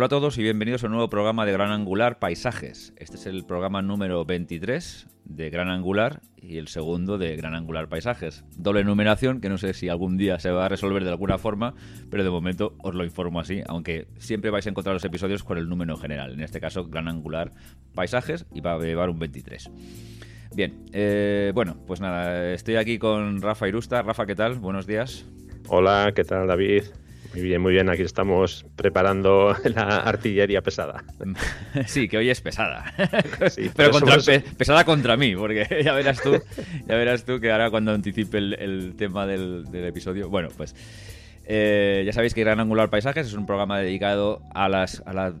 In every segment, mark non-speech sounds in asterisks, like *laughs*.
Hola a todos y bienvenidos a un nuevo programa de Gran Angular Paisajes. Este es el programa número 23 de Gran Angular y el segundo de Gran Angular Paisajes. Doble numeración que no sé si algún día se va a resolver de alguna forma, pero de momento os lo informo así, aunque siempre vais a encontrar los episodios con el número general. En este caso, Gran Angular Paisajes y va a llevar un 23. Bien, eh, bueno, pues nada, estoy aquí con Rafa Irusta. Rafa, ¿qué tal? Buenos días. Hola, ¿qué tal David? Muy bien, muy bien. Aquí estamos preparando *laughs* la artillería pesada. *laughs* Sí, que hoy es pesada. *laughs* Pero pesada contra mí, porque ya verás tú, ya verás tú que ahora cuando anticipe el, tema del, episodio. Bueno, pues eh, ya sabéis que Gran Angular Paisajes es un programa dedicado a las a la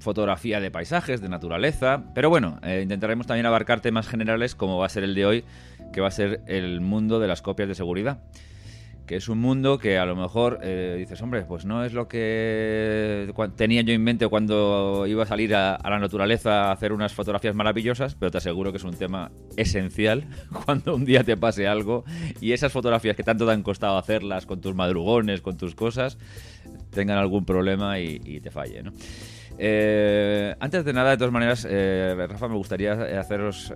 fotografía de paisajes, de naturaleza. Pero bueno, eh, intentaremos también abarcar temas generales como va a ser el de hoy, que va a ser el mundo de las copias de seguridad que es un mundo que a lo mejor eh, dices, hombre, pues no es lo que tenía yo en mente cuando iba a salir a, la naturaleza a hacer unas fotografías maravillosas, pero te aseguro que es un tema esencial *laughs* cuando un día te pase algo y esas fotografías que tanto te han costado hacerlas con tus madrugones, con tus cosas, tengan algún problema y, te falle, ¿no? Eh, antes de nada, de todas maneras, eh, Rafa, me gustaría haceros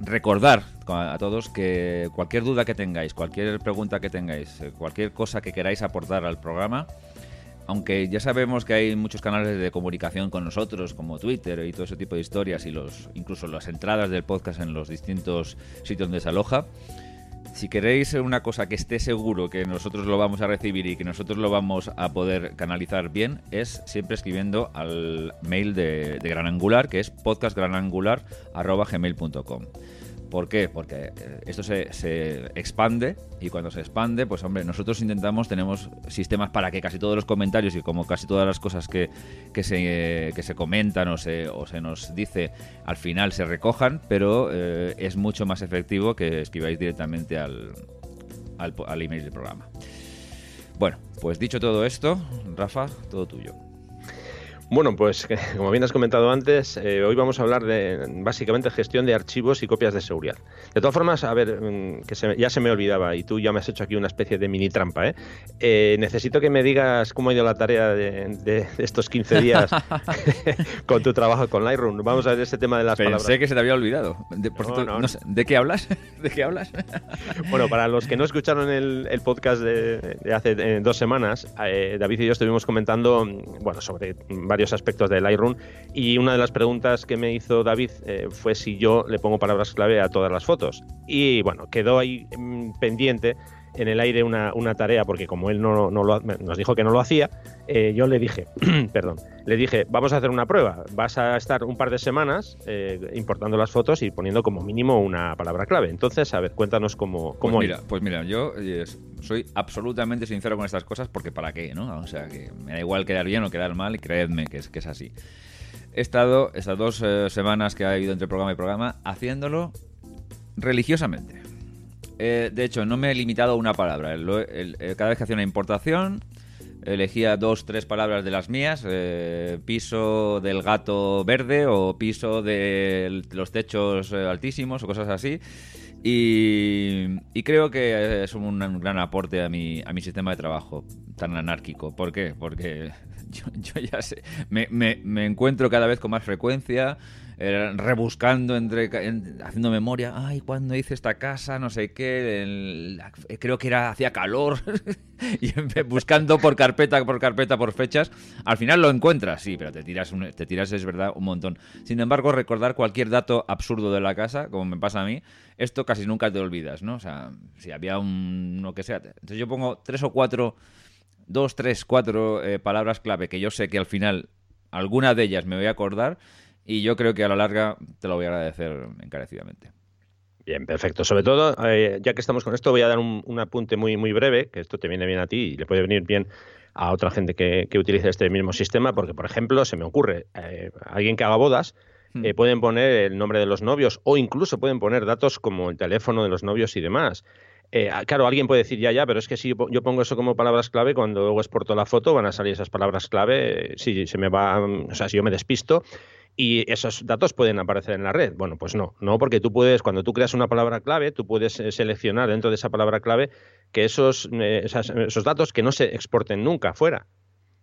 recordar a todos que cualquier duda que tengáis, cualquier pregunta que tengáis, eh, cualquier cosa que queráis aportar al programa, aunque ya sabemos que hay muchos canales de comunicación con nosotros, como Twitter y todo ese tipo de historias, y los incluso las entradas del podcast en los distintos sitios donde se aloja, si queréis una cosa que esté seguro que nosotros lo vamos a recibir y que nosotros lo vamos a poder canalizar bien, es siempre escribiendo al mail de, Gran Angular, que es podcastgranangular.gmail.com. ¿Por qué? Porque eh, esto se, expande y cuando se expande, pues hombre, nosotros intentamos, tenemos sistemas para que casi todos los comentarios y como casi todas las cosas que, se, que se comentan o se, o se nos dice al final se recojan, pero eh, es mucho más efectivo que escribáis directamente al, al, al email del programa. Bueno, pues dicho todo esto, Rafa, todo tuyo. Bueno, pues *laughs* como bien has comentado antes, eh, hoy vamos a hablar de básicamente gestión de archivos y copias de seguridad. De todas formas, a ver, mm, que ya se me olvidaba y tú ya me has hecho aquí una especie de mini trampa. ¿eh? eh necesito que me digas cómo ha ido la tarea de, estos 15 días *laughs* *laughs* con tu trabajo con Lightroom. Vamos a ver este tema de las palabras. Pensé que se te había olvidado. De, ¿De qué hablas? ¿De qué hablas? bueno, para los que no escucharon el, podcast de, hace eh, dos semanas, David y yo estuvimos comentando mm, bueno, sobre varios aspectos de Lightroom y una de las preguntas que me hizo David eh, fue si yo le pongo palabras clave a todas las fotos. Y bueno, quedó ahí mm, pendiente en el aire una, tarea, porque como él no, lo, nos dijo que no lo hacía, eh, yo le dije, *clears throat* perdón, le dije, vamos a hacer una prueba, vas a estar un par de semanas eh, importando las fotos y poniendo como mínimo una palabra clave. Entonces, a ver, cuéntanos cómo... cómo pues mira, pues mira, yo soy absolutamente sincero con estas cosas porque para qué, ¿no? O sea, que me da igual quedar bien o quedar mal y creedme que es, que es así. He estado estas dos eh, semanas que ha habido entre programa y programa haciéndolo religiosamente. Eh, de hecho, no me he limitado a una palabra. Eh, cada vez que hacía una importación, elegía dos, tres palabras de las mías. Eh, piso del gato verde o piso de los techos altísimos o cosas así. Y, creo que es un, gran aporte a mi, a mi sistema de trabajo tan anárquico. ¿Por qué? Porque *laughs* yo, ya sé, me, me encuentro cada vez con más frecuencia eh, rebuscando, entre, haciendo memoria, ay, cuando hice esta casa, no sé qué, creo que era hacía calor, *laughs* y buscando por carpeta, por carpeta, por fechas, al final lo encuentras, sí, pero te tiras, te tiras, es verdad, un montón. Sin embargo, recordar cualquier dato absurdo de la casa, como me pasa a mí, esto casi nunca te olvidas, ¿no? O sea, si había un, lo que sea, entonces yo pongo tres o cuatro dos, tres, cuatro eh, palabras clave que yo sé que al final alguna de ellas me voy a acordar y yo creo que a la larga te lo voy a agradecer encarecidamente. Bien, perfecto. Sobre todo, eh, ya que estamos con esto, voy a dar un, apunte muy, muy breve, que esto te viene bien a ti y le puede venir bien a otra gente que, utilice este mismo sistema, porque, por ejemplo, se me ocurre, eh, alguien que haga bodas. Eh, pueden poner el nombre de los novios o incluso pueden poner datos como el teléfono de los novios y demás. claro, alguien puede decir ya, ya, pero es que si yo pongo eso como palabras clave, cuando luego exporto la foto van a salir esas palabras clave. Si se me va, o sea, si yo me despisto, y esos datos pueden aparecer en la red. Bueno, pues no, no, porque tú puedes, cuando tú creas una palabra clave, tú puedes eh, seleccionar dentro de esa palabra clave que esos, eh, esos datos que no se exporten nunca fuera.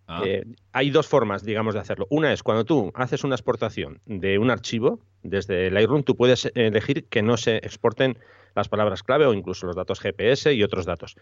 Ah. Eh, hay dos formas, digamos, de hacerlo. Una es cuando tú haces una exportación de un archivo desde Lightroom, tú puedes elegir que no se exporten las palabras clave o incluso los datos GPS y otros datos.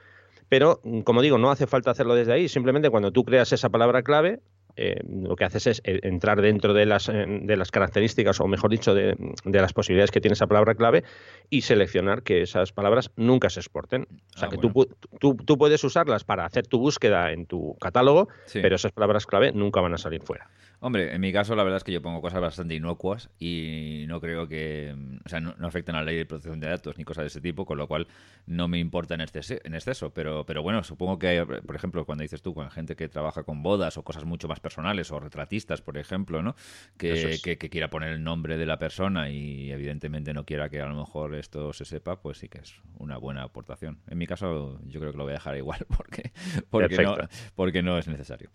Pero, como digo, no hace falta hacerlo desde ahí. Simplemente cuando tú creas esa palabra clave, eh, lo que haces es eh, entrar dentro de las, eh, de las características, o mejor dicho, de, las posibilidades que tiene esa palabra clave y seleccionar que esas palabras nunca se exporten. O sea, ah, que tú, tú, puedes usarlas para hacer tu búsqueda en tu catálogo, pero esas palabras clave nunca van a salir fuera. Hombre, en mi caso la verdad es que yo pongo cosas bastante inocuas y no creo que, o sea, no, afectan a la ley de protección de datos ni cosas de ese tipo, con lo cual no me importa en exceso, en exceso. Pero, pero bueno, supongo que, por ejemplo, cuando dices tú, con gente que trabaja con bodas o cosas mucho más personales o retratistas, por ejemplo, ¿no? Que, que, quiera poner el nombre de la persona y evidentemente no quiera que a lo mejor esto se sepa, pues sí que es una buena aportación. En mi caso yo creo que lo voy a dejar igual *laughs* porque, porque, no, porque no es necesario.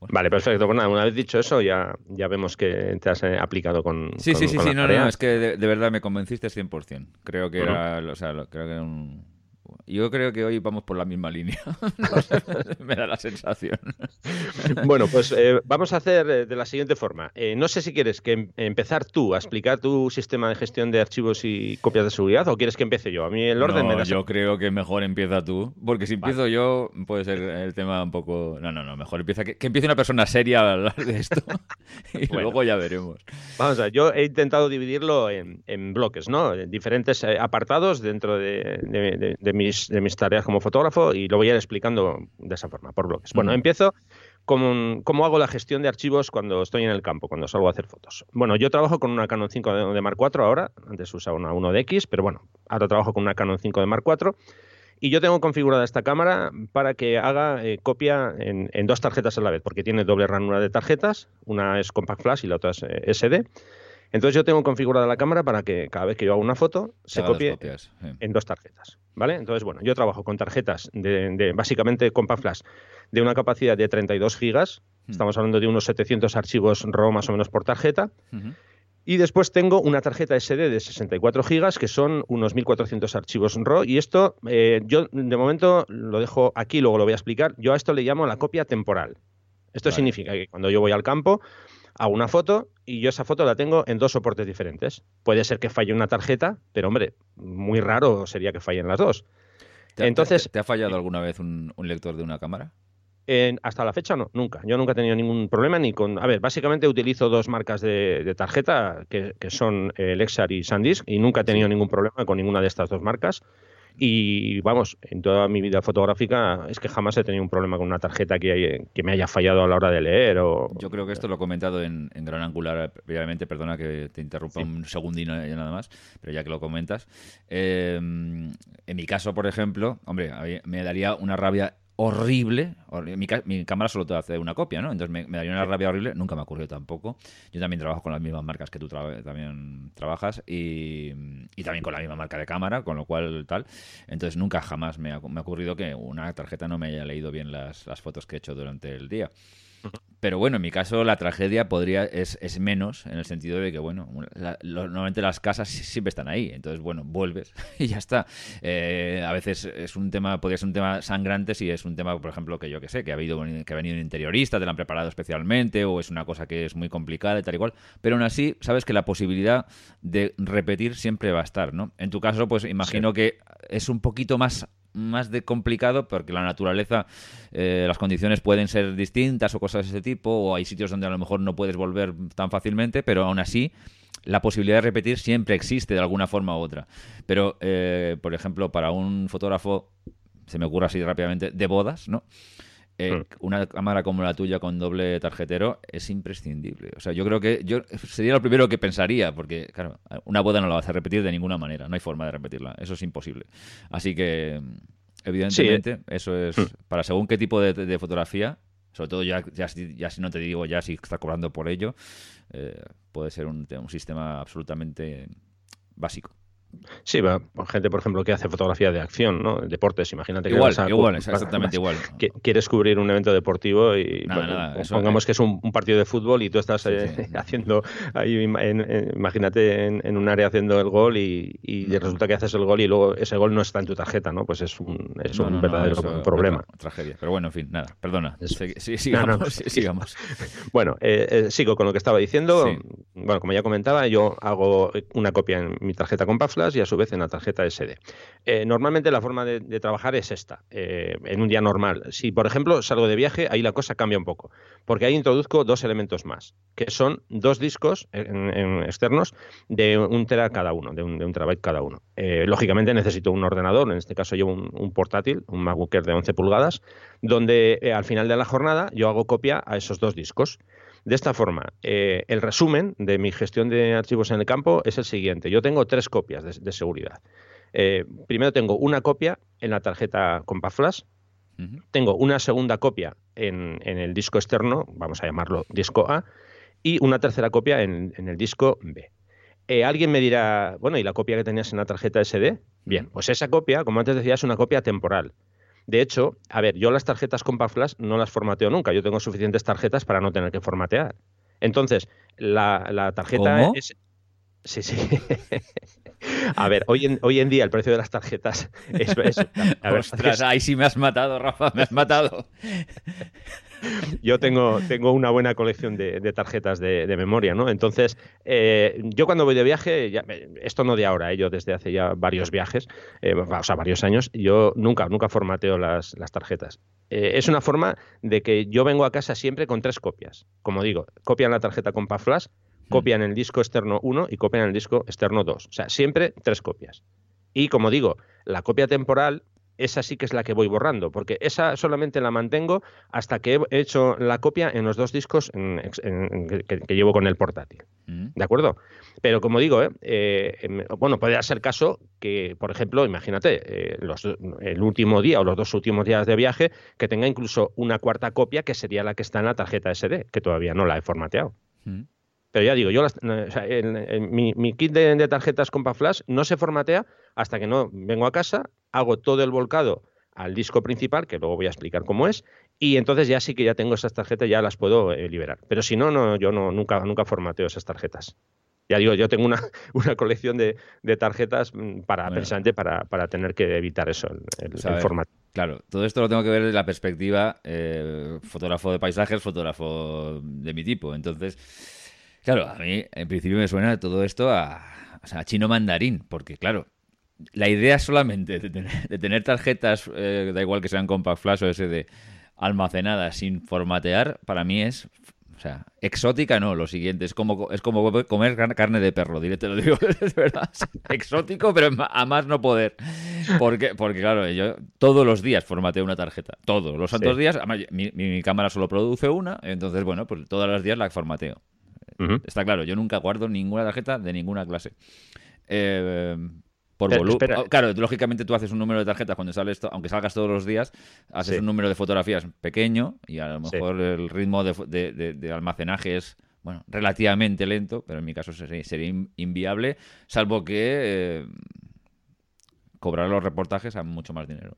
Vale, perfecto. Pues nada, una vez dicho eso, ya, ya vemos que te has eh, aplicado con. Sí, sí, sí, sí, no, no, es que de, verdad me convenciste 100%. Creo que era, o sea, creo que era un, yo creo que hoy vamos por la misma línea. *laughs* *laughs* Me da la sensación. Bueno, pues eh, vamos a hacer eh, de la siguiente forma. Eh, no sé si quieres que em, empezar tú a explicar tu sistema de gestión de archivos y copias de seguridad o quieres que empiece yo. A mí el orden me da. Yo creo que mejor empieza tú, porque si empiezo yo puede ser el tema un poco. No, no, no. Mejor empieza que, empiece una persona seria a hablar de esto *laughs* y luego ya veremos. Vamos a ver. Yo he intentado dividirlo en, bloques, ¿no? En diferentes apartados dentro de mis, de mis tareas como fotógrafo y lo voy a ir explicando de esa forma, por bloques. Bueno, empiezo con cómo hago la gestión de archivos cuando estoy en el campo, cuando salgo a hacer fotos. Bueno, yo trabajo con una Canon 5 de, Mark IV ahora, antes usaba una 1DX, pero bueno, ahora trabajo con una Canon 5 de Mark IV. Y yo tengo configurada esta cámara para que haga eh, copia en, dos tarjetas a la vez, porque tiene doble ranura de tarjetas, una es Compact Flash y la otra es eh, SD. Entonces yo tengo configurada la cámara para que cada vez que yo hago una foto se copie en dos tarjetas. ¿Vale? Entonces, bueno, yo trabajo con tarjetas de, básicamente Compact Flash de una capacidad de 32 gigas. Hmm. Estamos hablando de unos 700 archivos RAW más o menos por tarjeta. Y después tengo una tarjeta SD de 64 gigas, que son unos 1400 archivos RAW. Y esto, eh, yo de momento lo dejo aquí, luego lo voy a explicar. Yo a esto le llamo la copia temporal. Esto significa que cuando yo voy al campo, hago una foto y yo esa foto la tengo en dos soportes diferentes. Puede ser que falle una tarjeta, pero hombre, muy raro sería que fallen las dos. ¿Te, Entonces, ¿te, ha fallado alguna vez un, lector de una cámara? hasta la fecha no, nunca. Yo nunca he tenido ningún problema ni con... A ver, básicamente utilizo dos marcas de, tarjeta que, son eh, Lexar y SanDisk y nunca he tenido ningún problema con ninguna de estas dos marcas. Y vamos, en toda mi vida fotográfica es que jamás he tenido un problema con una tarjeta que, que me haya fallado a la hora de leer. O... Yo creo que esto lo he comentado en, Gran Angular previamente, perdona que te interrumpa un segundino y nada más, pero ya que lo comentas. Eh, en mi caso, por ejemplo, hombre, me daría una rabia horrible. Mi, cámara solo te hace una copia, ¿no? Entonces me, daría una rabia horrible. Nunca me ocurrió tampoco. Yo también trabajo con las mismas marcas que tú también trabajas y, también con la misma marca de cámara, con lo cual tal. Entonces nunca jamás me ha, ocurrido que una tarjeta no me haya leído bien las, las fotos que he hecho durante el día. Pero bueno, en mi caso la tragedia podría es, es menos en el sentido de que, bueno, normalmente las casas siempre están ahí, entonces, bueno, vuelves *laughs* y ya está. Eh, a veces es un tema, podría ser un tema sangrante si es un tema, por ejemplo, que yo que sé, que ha, habido, que ha venido un interiorista, te lo han preparado especialmente, o es una cosa que es muy complicada y tal y cual, pero aún así, sabes que la posibilidad de repetir siempre va a estar, ¿no? En tu caso, pues imagino que es un poquito más más de complicado porque la naturaleza, eh, las condiciones pueden ser distintas o cosas de ese tipo, o hay sitios donde a lo mejor no puedes volver tan fácilmente, pero aún así la posibilidad de repetir siempre existe de alguna forma u otra. Pero, eh, por ejemplo, para un fotógrafo, se me ocurre así rápidamente, de bodas, ¿no? Eh, hmm. una cámara como la tuya con doble tarjetero es imprescindible. O sea, yo creo que yo sería lo primero que pensaría, porque, claro, una boda no la vas a repetir de ninguna manera, no hay forma de repetirla, eso es imposible. Así que, evidentemente, eso es hmm. para según qué tipo de, fotografía, sobre todo ya, ya, si no te digo ya si está cobrando por ello, eh, puede ser un, un sistema absolutamente básico Sí, va, gente, por ejemplo, que hace fotografía de acción, ¿no? Deportes, imagínate que igual, igual, exactamente igual. Que quieres cubrir un evento deportivo y pongamos que es un, partido de fútbol y tú estás eh, *laughs* haciendo ahí, imagínate en, un área haciendo el gol y, resulta que haces el gol y luego ese gol no está en tu tarjeta, ¿no? Pues es un, es un verdadero problema. Tragedia. Pero bueno, en fin, nada, perdona. *laughs* Sí, sigamos, sigamos. *laughs* bueno, eh, eh, sigo con lo que estaba diciendo. Bueno, como ya comentaba, yo hago una copia en mi tarjeta con Y a su vez en la tarjeta SD. Eh, normalmente la forma de, trabajar es esta, eh, en un día normal. Si, por ejemplo, salgo de viaje, ahí la cosa cambia un poco, porque ahí introduzco dos elementos más, que son dos discos externos de un tera cada uno, de un, terabyte cada uno. Eh, lógicamente necesito un ordenador, en este caso llevo un, portátil, un MacBook de 11 pulgadas, donde al final de la jornada yo hago copia a esos dos discos. De esta forma, eh, el resumen de mi gestión de archivos en el campo es el siguiente. Yo tengo tres copias de, seguridad. Eh, primero tengo una copia en la tarjeta Compact Flash, tengo una segunda copia en, el disco externo, vamos a llamarlo disco A, y una tercera copia en, el disco B. Eh, alguien me dirá, bueno, ¿y la copia que tenías en la tarjeta SD? Bien, pues esa copia, como antes decía, es una copia temporal. De hecho, a ver, yo las tarjetas con Flash no las formateo nunca. Yo tengo suficientes tarjetas para no tener que formatear. Entonces, la, tarjeta es. Sí, sí. *laughs* A ver, hoy en, hoy en día el precio de las tarjetas *laughs* es. *laughs* Ostras, ahí sí me has matado, Rafa, me has matado. Yo tengo, tengo una buena colección de, tarjetas de, memoria, ¿no? Entonces, eh, yo cuando voy de viaje, esto no de ahora, eh, yo desde hace ya varios viajes, eh, o sea, varios años, yo nunca, nunca formateo las, tarjetas. es una forma de que yo vengo a casa siempre con tres copias. Como digo, copia en la tarjeta con Flash, copia en el disco externo 1 y copia en el disco externo 2. O sea, siempre tres copias. Y como digo, la copia temporal esa sí que es la que voy borrando, porque esa solamente la mantengo hasta que he hecho la copia en los dos discos que, llevo con el portátil. Mm. ¿De acuerdo? Pero como digo, ¿eh? Eh, em, bueno, puede ser caso que, por ejemplo, imagínate, eh, el último día o los dos últimos días de viaje, que tenga incluso una cuarta copia que sería la que está en la tarjeta SD, que todavía no la he formateado. Mm. Pero ya digo, yo mi, kit de, de tarjetas Compact Flash no se formatea hasta que no vengo a casa, hago todo el volcado al disco principal, que luego voy a explicar cómo es, y entonces ya sí que ya tengo esas tarjetas, ya las puedo eh, liberar. Pero si no, no yo no, nunca, nunca formateo esas tarjetas. Ya digo, yo tengo una, *laughs* una colección de, tarjetas mm, para precisamente para, para, tener que evitar eso, el, formato. Claro, todo esto lo tengo que ver desde la perspectiva eh, fotógrafo de paisajes, fotógrafo de mi tipo. Entonces, claro, a mí en principio me suena todo esto a, a chino mandarín, porque claro, la idea solamente de tener, tarjetas, eh, da igual que sean compact flash o SD, almacenadas sin formatear, para mí es o sea, exótica no, lo siguiente, es como, es como comer carne de perro, directo lo digo, *laughs* es verdad. Exótico, pero a más no poder. Porque, porque claro, yo todos los días formateo una tarjeta, todos los santos días, mi, cámara solo produce una, entonces, bueno, pues todos los días la formateo. Está claro, yo nunca guardo ninguna tarjeta de ninguna clase. Eh, por volumen. Oh, claro, lógicamente tú haces un número de tarjetas cuando sales, aunque salgas todos los días, haces un número de fotografías pequeño y a lo mejor el ritmo de, almacenaje es bueno, relativamente lento, pero en mi caso sería, inviable, salvo que eh, cobrar los reportajes a mucho más dinero.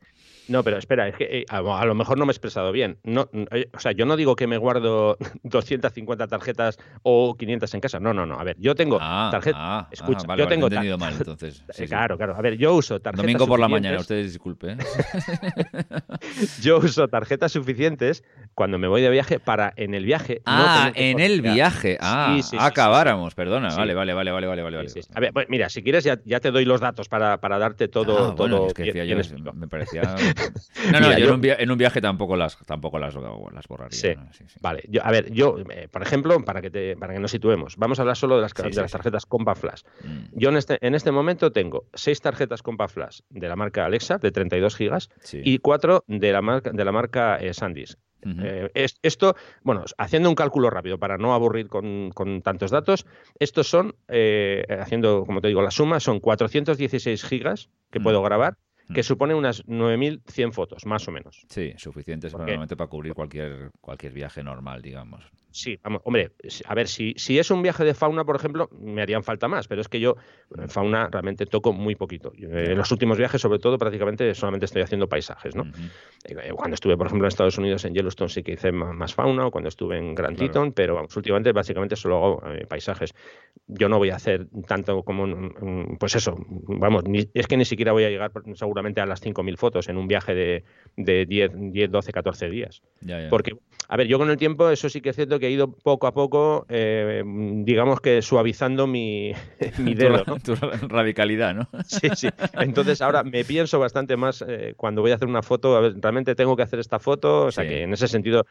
No, pero espera, es que eh, a, lo mejor no me he expresado bien. No, eh, o sea, yo no digo que me guardo *laughs* 250 tarjetas o 500 en casa. No, no, no. A ver, yo tengo ah, tarjetas. Ah, escucha, ah, yo tengo. entendido mal, *laughs* entonces. claro, claro. A ver, yo uso tarjetas. Domingo por la mañana, ustedes disculpen. *laughs* yo uso tarjetas suficientes cuando me voy de viaje para en el viaje. Ah, en el viaje. Ah, acabáramos, perdona. Vale, vale, vale, vale, vale, vale. A ver, pues mira, si quieres ya, ya, te doy los datos para, para darte todo. todo es que yo, me parecía. No, no, yo, en, un viaje tampoco las, tampoco las, las borraría. Sí. Vale, yo, a ver, yo, eh, por ejemplo, para que, te, para que nos situemos, vamos a hablar solo de las, de las tarjetas Compa Flash. Mm. Yo en este, en este momento tengo seis tarjetas Compa Flash de la marca Alexa, de 32 gigas, y cuatro de la marca, de la marca eh, SanDisk. Eh, esto, bueno, haciendo un cálculo rápido para no aburrir con, con tantos datos, estos son, haciendo, como te digo, la suma, son 416 gigas que mm. puedo grabar que mm. supone unas 9.100 fotos, más o menos. Sí, suficientes normalmente para cubrir cualquier, cualquier viaje normal, digamos. Sí, vamos, hombre, a ver, si, si es un viaje de fauna, por ejemplo, me harían falta más, pero es que yo en fauna realmente toco muy poquito. en los últimos viajes, sobre todo, prácticamente solamente estoy haciendo paisajes, ¿no? Eh, cuando estuve, por ejemplo, en Estados Unidos, en Yellowstone, sí que hice más, fauna, o cuando estuve en Grand Teton, pero vamos, últimamente básicamente solo hago eh, paisajes. Yo no voy a hacer tanto como, pues eso, vamos, es que ni siquiera voy a llegar seguramente a las 5.000 fotos en un viaje de, de 10, 10, 12, 14 días. Porque, a ver, yo con el tiempo, eso sí que es cierto que he ido poco a poco, eh, digamos que suavizando mi, *laughs* mi dedo. Tu, radicalidad, ¿no? Sí, sí. Entonces ahora me pienso bastante más eh, cuando voy a hacer una foto, a ver, realmente tengo que hacer esta foto, o sea que en ese sentido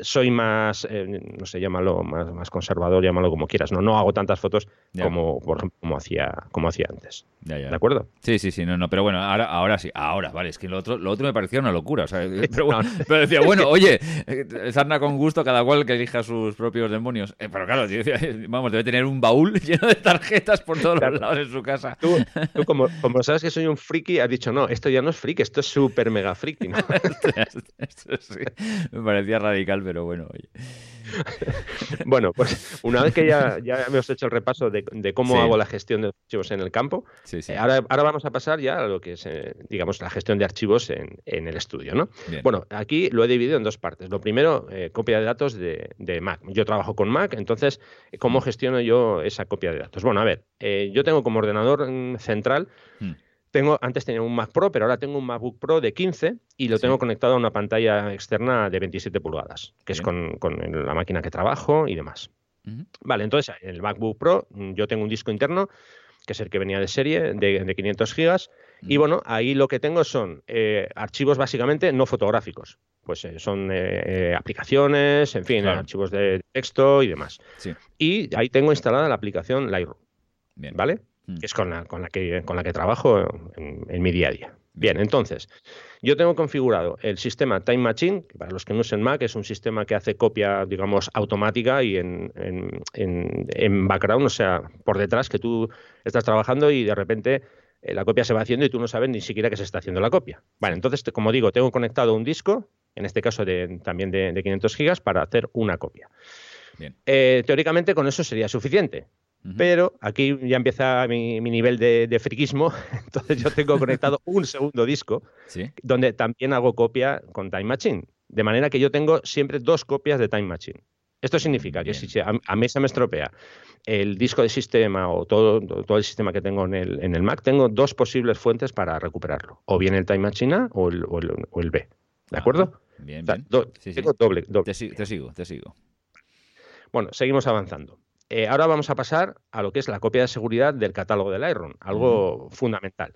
soy más, eh, no sé, llámalo más, más conservador, llámalo como quieras. No, no hago tantas fotos como, por ejemplo, como hacía, como hacía antes. ¿De acuerdo? Sí, sí, sí, no, no, pero bueno, ahora, ahora sí, ahora, vale, es que lo otro, lo otro me parecía una locura. O sea, *laughs* pero, pero, decía, *laughs* bueno, oye, eh, sarna con gusto, cada cual que elija sus propios demonios. Eh, pero claro, *laughs* vamos, debe tener un baúl lleno de tarjetas por todos los lados en su casa. Tú, como, como, sabes que soy un friki, has dicho, no, esto ya no es friki, esto es súper mega friki. ¿no? esto, sí, me parecía radical pero bueno, oye. bueno, pues una vez que ya, ya hemos hecho el repaso de, cómo hago la gestión de archivos en el campo, eh, ahora, ahora, vamos a pasar ya a lo que es, eh, digamos, la gestión de archivos en, el estudio, ¿no? Bueno, aquí lo he dividido en dos partes. Lo primero, eh, copia de datos de, Mac. Yo trabajo con Mac, entonces, ¿cómo mm. gestiono yo esa copia de datos? Bueno, a ver, yo tengo como ordenador mm, central mm. Tengo, antes tenía un Mac Pro, pero ahora tengo un MacBook Pro de 15 y lo tengo conectado a una pantalla externa de 27 pulgadas, que es con, la máquina que trabajo y demás. Vale, entonces en el MacBook Pro yo tengo un disco interno, que es el que venía de serie, de, 500 gigas, y bueno, ahí lo que tengo son eh, archivos básicamente no fotográficos. Pues eh, son eh, aplicaciones, en fin, archivos de texto y demás. Y ahí tengo instalada la aplicación Lightroom. ¿Vale? Mm. que es con la, con la, que, con la que trabajo en, mi día a día. Bien, entonces, yo tengo configurado el sistema Time Machine, que para los que no usen Mac es un sistema que hace copia, digamos, automática y en, en, background, o sea, por detrás, que tú estás trabajando y de repente eh, la copia se va haciendo y tú no sabes ni siquiera que se está haciendo la copia. Vale, entonces, como digo, tengo conectado un disco, en este caso de, también de, 500 gigas, para hacer una copia. Eh, teóricamente con eso sería suficiente. Pero aquí ya empieza mi, nivel de, friquismo. *laughs* Entonces yo tengo conectado *laughs* un segundo disco donde también hago copia con Time Machine. De manera que yo tengo siempre dos copias de Time Machine. Esto significa que si a, mí se me estropea el disco de sistema o todo, todo el sistema que tengo en el, en el, Mac, tengo dos posibles fuentes para recuperarlo. O bien el Time Machine A o el, o el, B. ¿De acuerdo? Bien, bien. tengo doble, Te, sigo, te sigo. Bueno, seguimos avanzando. Eh, ahora vamos a pasar a lo que es la copia de seguridad del catálogo del Iron, algo fundamental.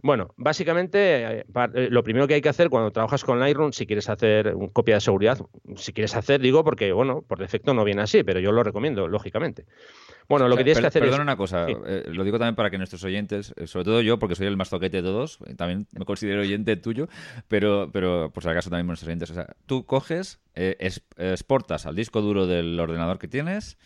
Bueno, básicamente eh, eh, lo primero que hay que hacer cuando trabajas con Lightroom, si quieres hacer una copia de seguridad, si quieres hacer, digo, porque bueno, por defecto no viene así, pero yo lo recomiendo, lógicamente. Bueno, lo que tienes que hacer Perdona una cosa, lo digo también para que nuestros oyentes, sobre todo yo, porque soy el más toquete de todos, también me considero oyente tuyo, pero, pero por si acaso también nuestros oyentes, o sea, tú coges, exportas al disco duro del ordenador que tienes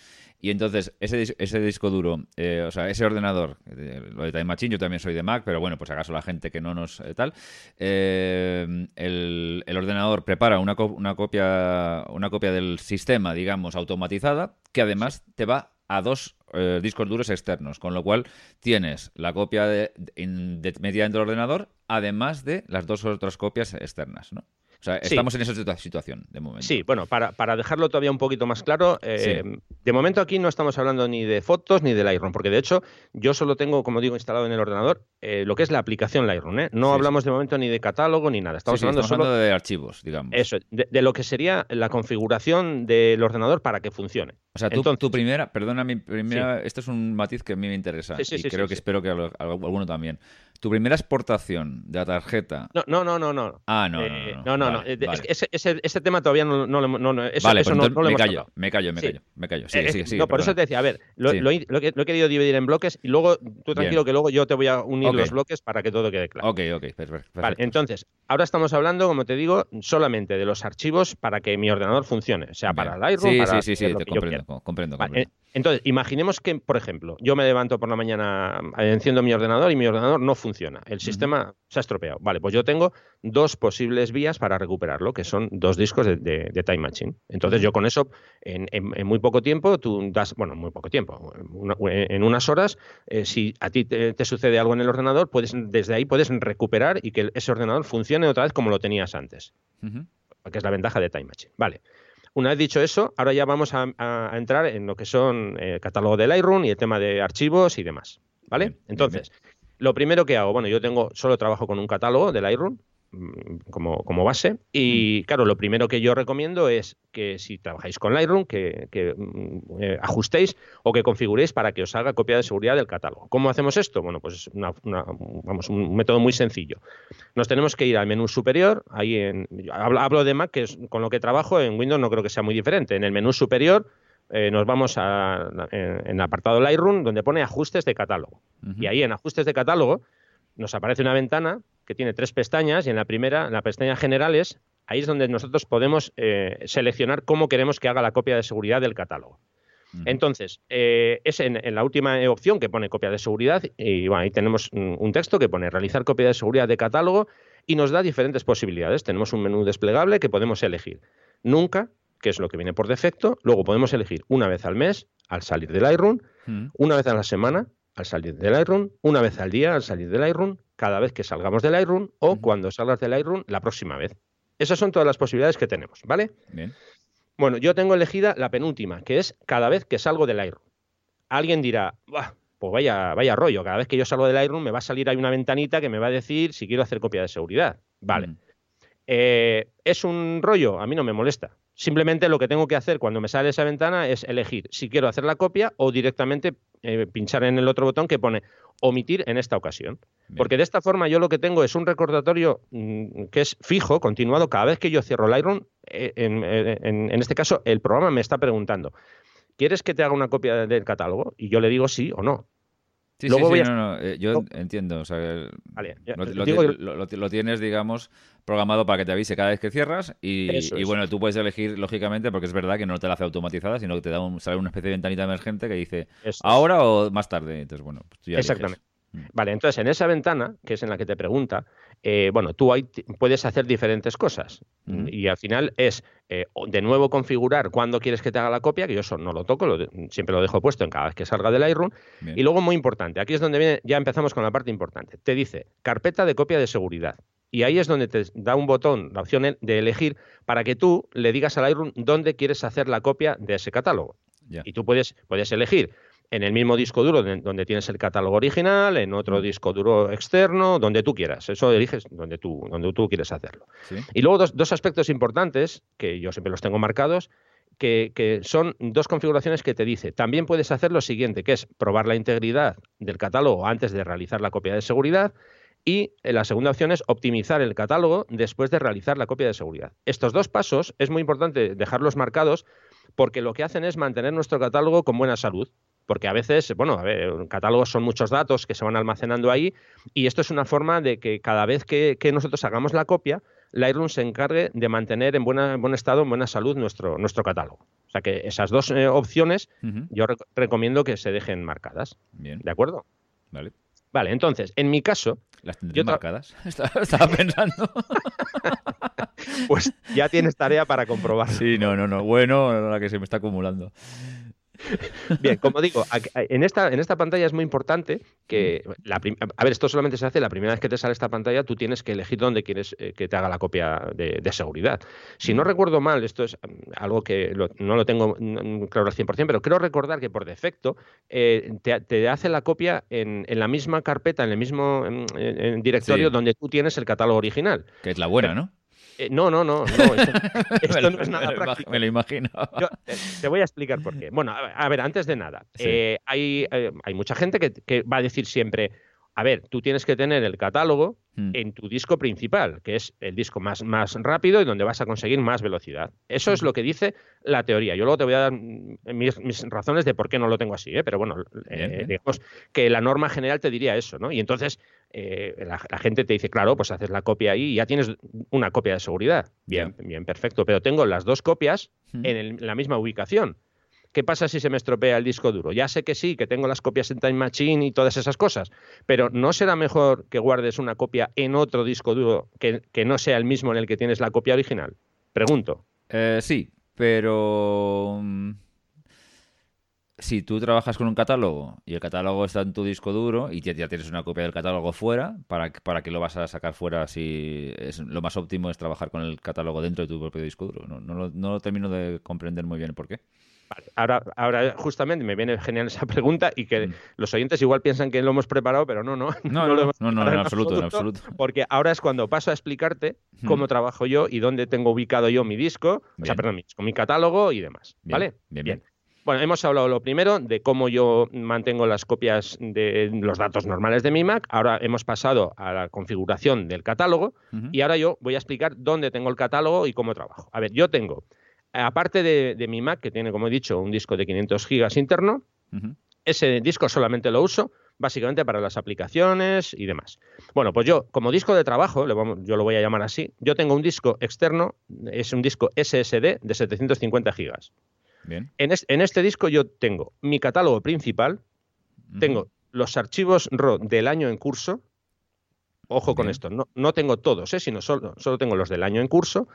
y entonces, ese, ese disco duro, eh, o sea, ese ordenador, eh, lo de Time Machine, yo también soy de Mac, pero bueno, pues acaso la gente que no nos eh, tal, el, el, ordenador prepara una, una, copia, una copia del sistema, digamos, automatizada, que además te va a dos discos duros externos, con lo cual tienes la copia de, de, metida dentro del ordenador, además de las dos otras copias externas, ¿no? O sea, estamos en esa situación de momento. Sí, bueno, para, para, dejarlo todavía un poquito más claro, eh, de momento aquí no estamos hablando ni de fotos ni de Lightroom, porque de hecho yo solo tengo, como digo, instalado en el ordenador eh, lo que es la aplicación Lightroom. ¿eh? No hablamos de momento ni de catálogo ni nada. Estamos hablando solo de archivos, digamos. Eso, de, lo que sería la configuración del ordenador para que funcione. O sea, tú, tu primera, perdona, mi primera, esto es un matiz que a mí me interesa y creo que espero que a alguno también. Tu primera exportación de la tarjeta. No, no, no, no. no. Ah, no, no, eh, no. No, no, ese, ese, ese, tema todavía no, no, no, no eso, vale, eso pues no, me, callo, me callo, me callo, me callo. Sigue, sigue, sigue, no, por eso te decía, a ver, lo, lo, lo, he, querido dividir en bloques y luego tú tranquilo que luego yo te voy a unir los bloques para que todo quede claro. Ok, ok, perfecto. Vale, entonces, ahora estamos hablando, como te digo, solamente de los archivos para que mi ordenador funcione. O sea, para Lightroom, sí, para sí, sí, sí, te comprendo. comprendo. entonces, imaginemos que, por ejemplo, yo me levanto por la mañana, enciendo mi ordenador y mi ordenador no funciona. El sistema se ha estropeado. Vale, pues yo tengo dos posibles vías para recuperarlo, que son dos discos de, Time Machine. Entonces, yo con eso, en, muy poco tiempo, tú das, bueno, muy poco tiempo, en unas horas, eh, si a ti te, sucede algo en el ordenador, puedes desde ahí puedes recuperar y que ese ordenador funcione otra vez como lo tenías antes. Que es la ventaja de Time Machine. Vale. Una vez dicho eso, ahora ya vamos a, entrar en lo que son el eh, catálogo del Lightroom y el tema de archivos y demás. ¿Vale? Entonces, lo primero que hago, bueno, yo tengo, solo trabajo con un catálogo del Lightroom Mm, como, como, base. Y claro, lo primero que yo recomiendo es que si trabajáis con Lightroom, que, mm, eh, ajustéis o que configuréis para que os haga copia de seguridad del catálogo. ¿Cómo hacemos esto? Bueno, pues es vamos, un método muy sencillo. Nos tenemos que ir al menú superior, ahí en, hablo, de Mac, que es con lo que trabajo, en Windows no creo que sea muy diferente. En el menú superior eh, nos vamos a, en, el apartado Lightroom donde pone ajustes de catálogo. Y ahí en ajustes de catálogo nos aparece una ventana que tiene tres pestañas y en la primera, en la pestaña generales, ahí es donde nosotros podemos eh, seleccionar cómo queremos que haga la copia de seguridad del catálogo. Entonces, eh, es en, la última opción que pone copia de seguridad y bueno, ahí tenemos un texto que pone realizar copia de seguridad de catálogo y nos da diferentes posibilidades. Tenemos un menú desplegable que podemos elegir. Nunca, que es lo que viene por defecto, luego podemos elegir una vez al mes al salir del Lightroom, una vez a la semana al salir del Lightroom, una vez al día al salir del Lightroom, cada vez que salgamos del Lightroom o cuando salgas del Lightroom la próxima vez. Esas son todas las posibilidades que tenemos, ¿vale? Bien. Bueno, yo tengo elegida la penúltima, que es cada vez que salgo del Lightroom. Alguien dirá, pues vaya, vaya rollo, cada vez que yo salgo del Lightroom me va a salir ahí una ventanita que me va a decir si quiero hacer copia de seguridad. Vale. Eh, ¿Es un rollo? A mí no me molesta. Simplemente lo que tengo que hacer cuando me sale esa ventana es elegir si quiero hacer la copia o directamente eh, pinchar en el otro botón que pone omitir en esta ocasión. Porque de esta forma yo lo que tengo es un recordatorio mm, que es fijo, continuado, cada vez que yo cierro Lightroom, eh, eh, en, este caso el programa me está preguntando, ¿quieres que te haga una copia del catálogo? Y yo le digo sí o no. Sí, sí, sí, no, no, yo entiendo. O sea, lo, tienes, digamos, programado para que te avise cada vez que cierras y, bueno, tú puedes elegir, lógicamente, porque es verdad que no te la hace automatizada, sino que te da un, sale una especie de ventanita emergente que dice ahora o más tarde. Entonces, bueno, pues tú ya Exactamente. Mm. Vale, entonces en esa ventana, que es en la que te pregunta, eh, bueno, tú ahí puedes hacer diferentes cosas. Y al final es eh, de nuevo configurar cuándo quieres que te haga la copia, que yo eso no lo toco, siempre lo dejo puesto en cada vez que salga del Lightroom. Y luego, muy importante, aquí es donde viene, ya empezamos con la parte importante. Te dice carpeta de copia de seguridad. Y ahí es donde te da un botón, la opción de elegir, para que tú le digas al Lightroom dónde quieres hacer la copia de ese catálogo. Y tú puedes, puedes elegir en el mismo disco duro donde tienes el catálogo original, en otro disco duro externo, donde tú quieras. Eso eliges donde tú, donde tú quieres hacerlo. Y luego dos, aspectos importantes, que yo siempre los tengo marcados, que, son dos configuraciones que te dice. También puedes hacer lo siguiente, que es probar la integridad del catálogo antes de realizar la copia de seguridad. Y eh, la segunda opción es optimizar el catálogo después de realizar la copia de seguridad. Estos dos pasos es muy importante dejarlos marcados porque lo que hacen es mantener nuestro catálogo con buena salud porque a veces, bueno, a ver, catálogos son muchos datos que se van almacenando ahí y esto es una forma de que cada vez que, nosotros hagamos la copia, Lightroom se encargue de mantener en, buena, buen estado, en buena salud nuestro, nuestro catálogo. O sea que esas dos eh, opciones yo recomiendo que se dejen marcadas. Bien. ¿De acuerdo? Vale. Vale, entonces, en mi caso... ¿Las tendré marcadas? *laughs* Estaba pensando. *laughs* pues ya tienes tarea para comprobar. Sí, no, no, no. Bueno, la que se me está acumulando. *laughs* Bien, como digo, en esta, en esta pantalla es muy importante que, la a ver, esto solamente se hace la primera vez que te sale esta pantalla, tú tienes que elegir dónde quieres eh, que te haga la copia de, seguridad. Si no recuerdo mal, esto es mm, algo que no lo tengo mm, claro al 100%, pero creo recordar que por defecto eh, te, hace la copia en, la misma carpeta, en el mismo mm, directorio donde tú tienes el catálogo original. Que es la buena, ¿no? Eh, no, no, no, Esto, *laughs* no es nada práctico. Me lo imagino. te, voy a explicar por qué. Bueno, a ver, antes de nada, eh, hay, eh, hay, mucha gente que, va a decir siempre, a ver, tú tienes que tener el catálogo hmm. en tu disco principal, que es el disco más, más rápido y donde vas a conseguir más velocidad. Eso es hmm. lo que dice la teoría. Yo luego te voy a dar mis, razones de por qué no lo tengo así, ¿eh? pero bueno, eh, digamos que la norma general te diría eso, ¿no? Y entonces eh, la, gente te dice, claro, pues haces la copia ahí y ya tienes una copia de seguridad. Bien, bien, perfecto. Pero tengo las dos copias en la misma ubicación. ¿qué pasa si se me estropea el disco duro? Ya sé que sí, que tengo las copias en Time Machine y todas esas cosas, pero ¿no será mejor que guardes una copia en otro disco duro que, no sea el mismo en el que tienes la copia original? Pregunto. Eh, sí, pero... Si tú trabajas con un catálogo y el catálogo está en tu disco duro y ya, tienes una copia del catálogo fuera, ¿para, ¿para qué lo vas a sacar fuera si es, lo más óptimo es trabajar con el catálogo dentro de tu propio disco duro? No, no, lo, termino de comprender muy bien por qué. Ahora, ahora justamente me viene genial esa pregunta y que mm. los oyentes igual piensan que lo hemos preparado, pero no, no. No, *laughs* no, no, no, en, absoluto, en absoluto. Porque ahora es cuando paso a explicarte mm. cómo trabajo yo y dónde tengo ubicado yo mi disco, o sea, perdón, mi, mi catálogo y demás. ¿Vale? bien. bien. Bueno, hemos hablado lo primero de cómo yo mantengo las copias de los datos normales de mi Mac. Ahora hemos pasado a la configuración del catálogo y ahora yo voy a explicar dónde tengo el catálogo y cómo trabajo. A ver, yo tengo, aparte de, mi Mac, que tiene, como he dicho, un disco de 500 gigas interno, ese disco solamente lo uso básicamente para las aplicaciones y demás. Bueno, pues yo, como disco de trabajo, yo lo voy a llamar así, yo tengo un disco externo, es un disco SSD de 750 gigas. En, este disco yo tengo mi catálogo principal, tengo los archivos RAW del año en curso, Ojo con esto, no, no, tengo todos, ¿eh? sino solo, solo, tengo los del año en curso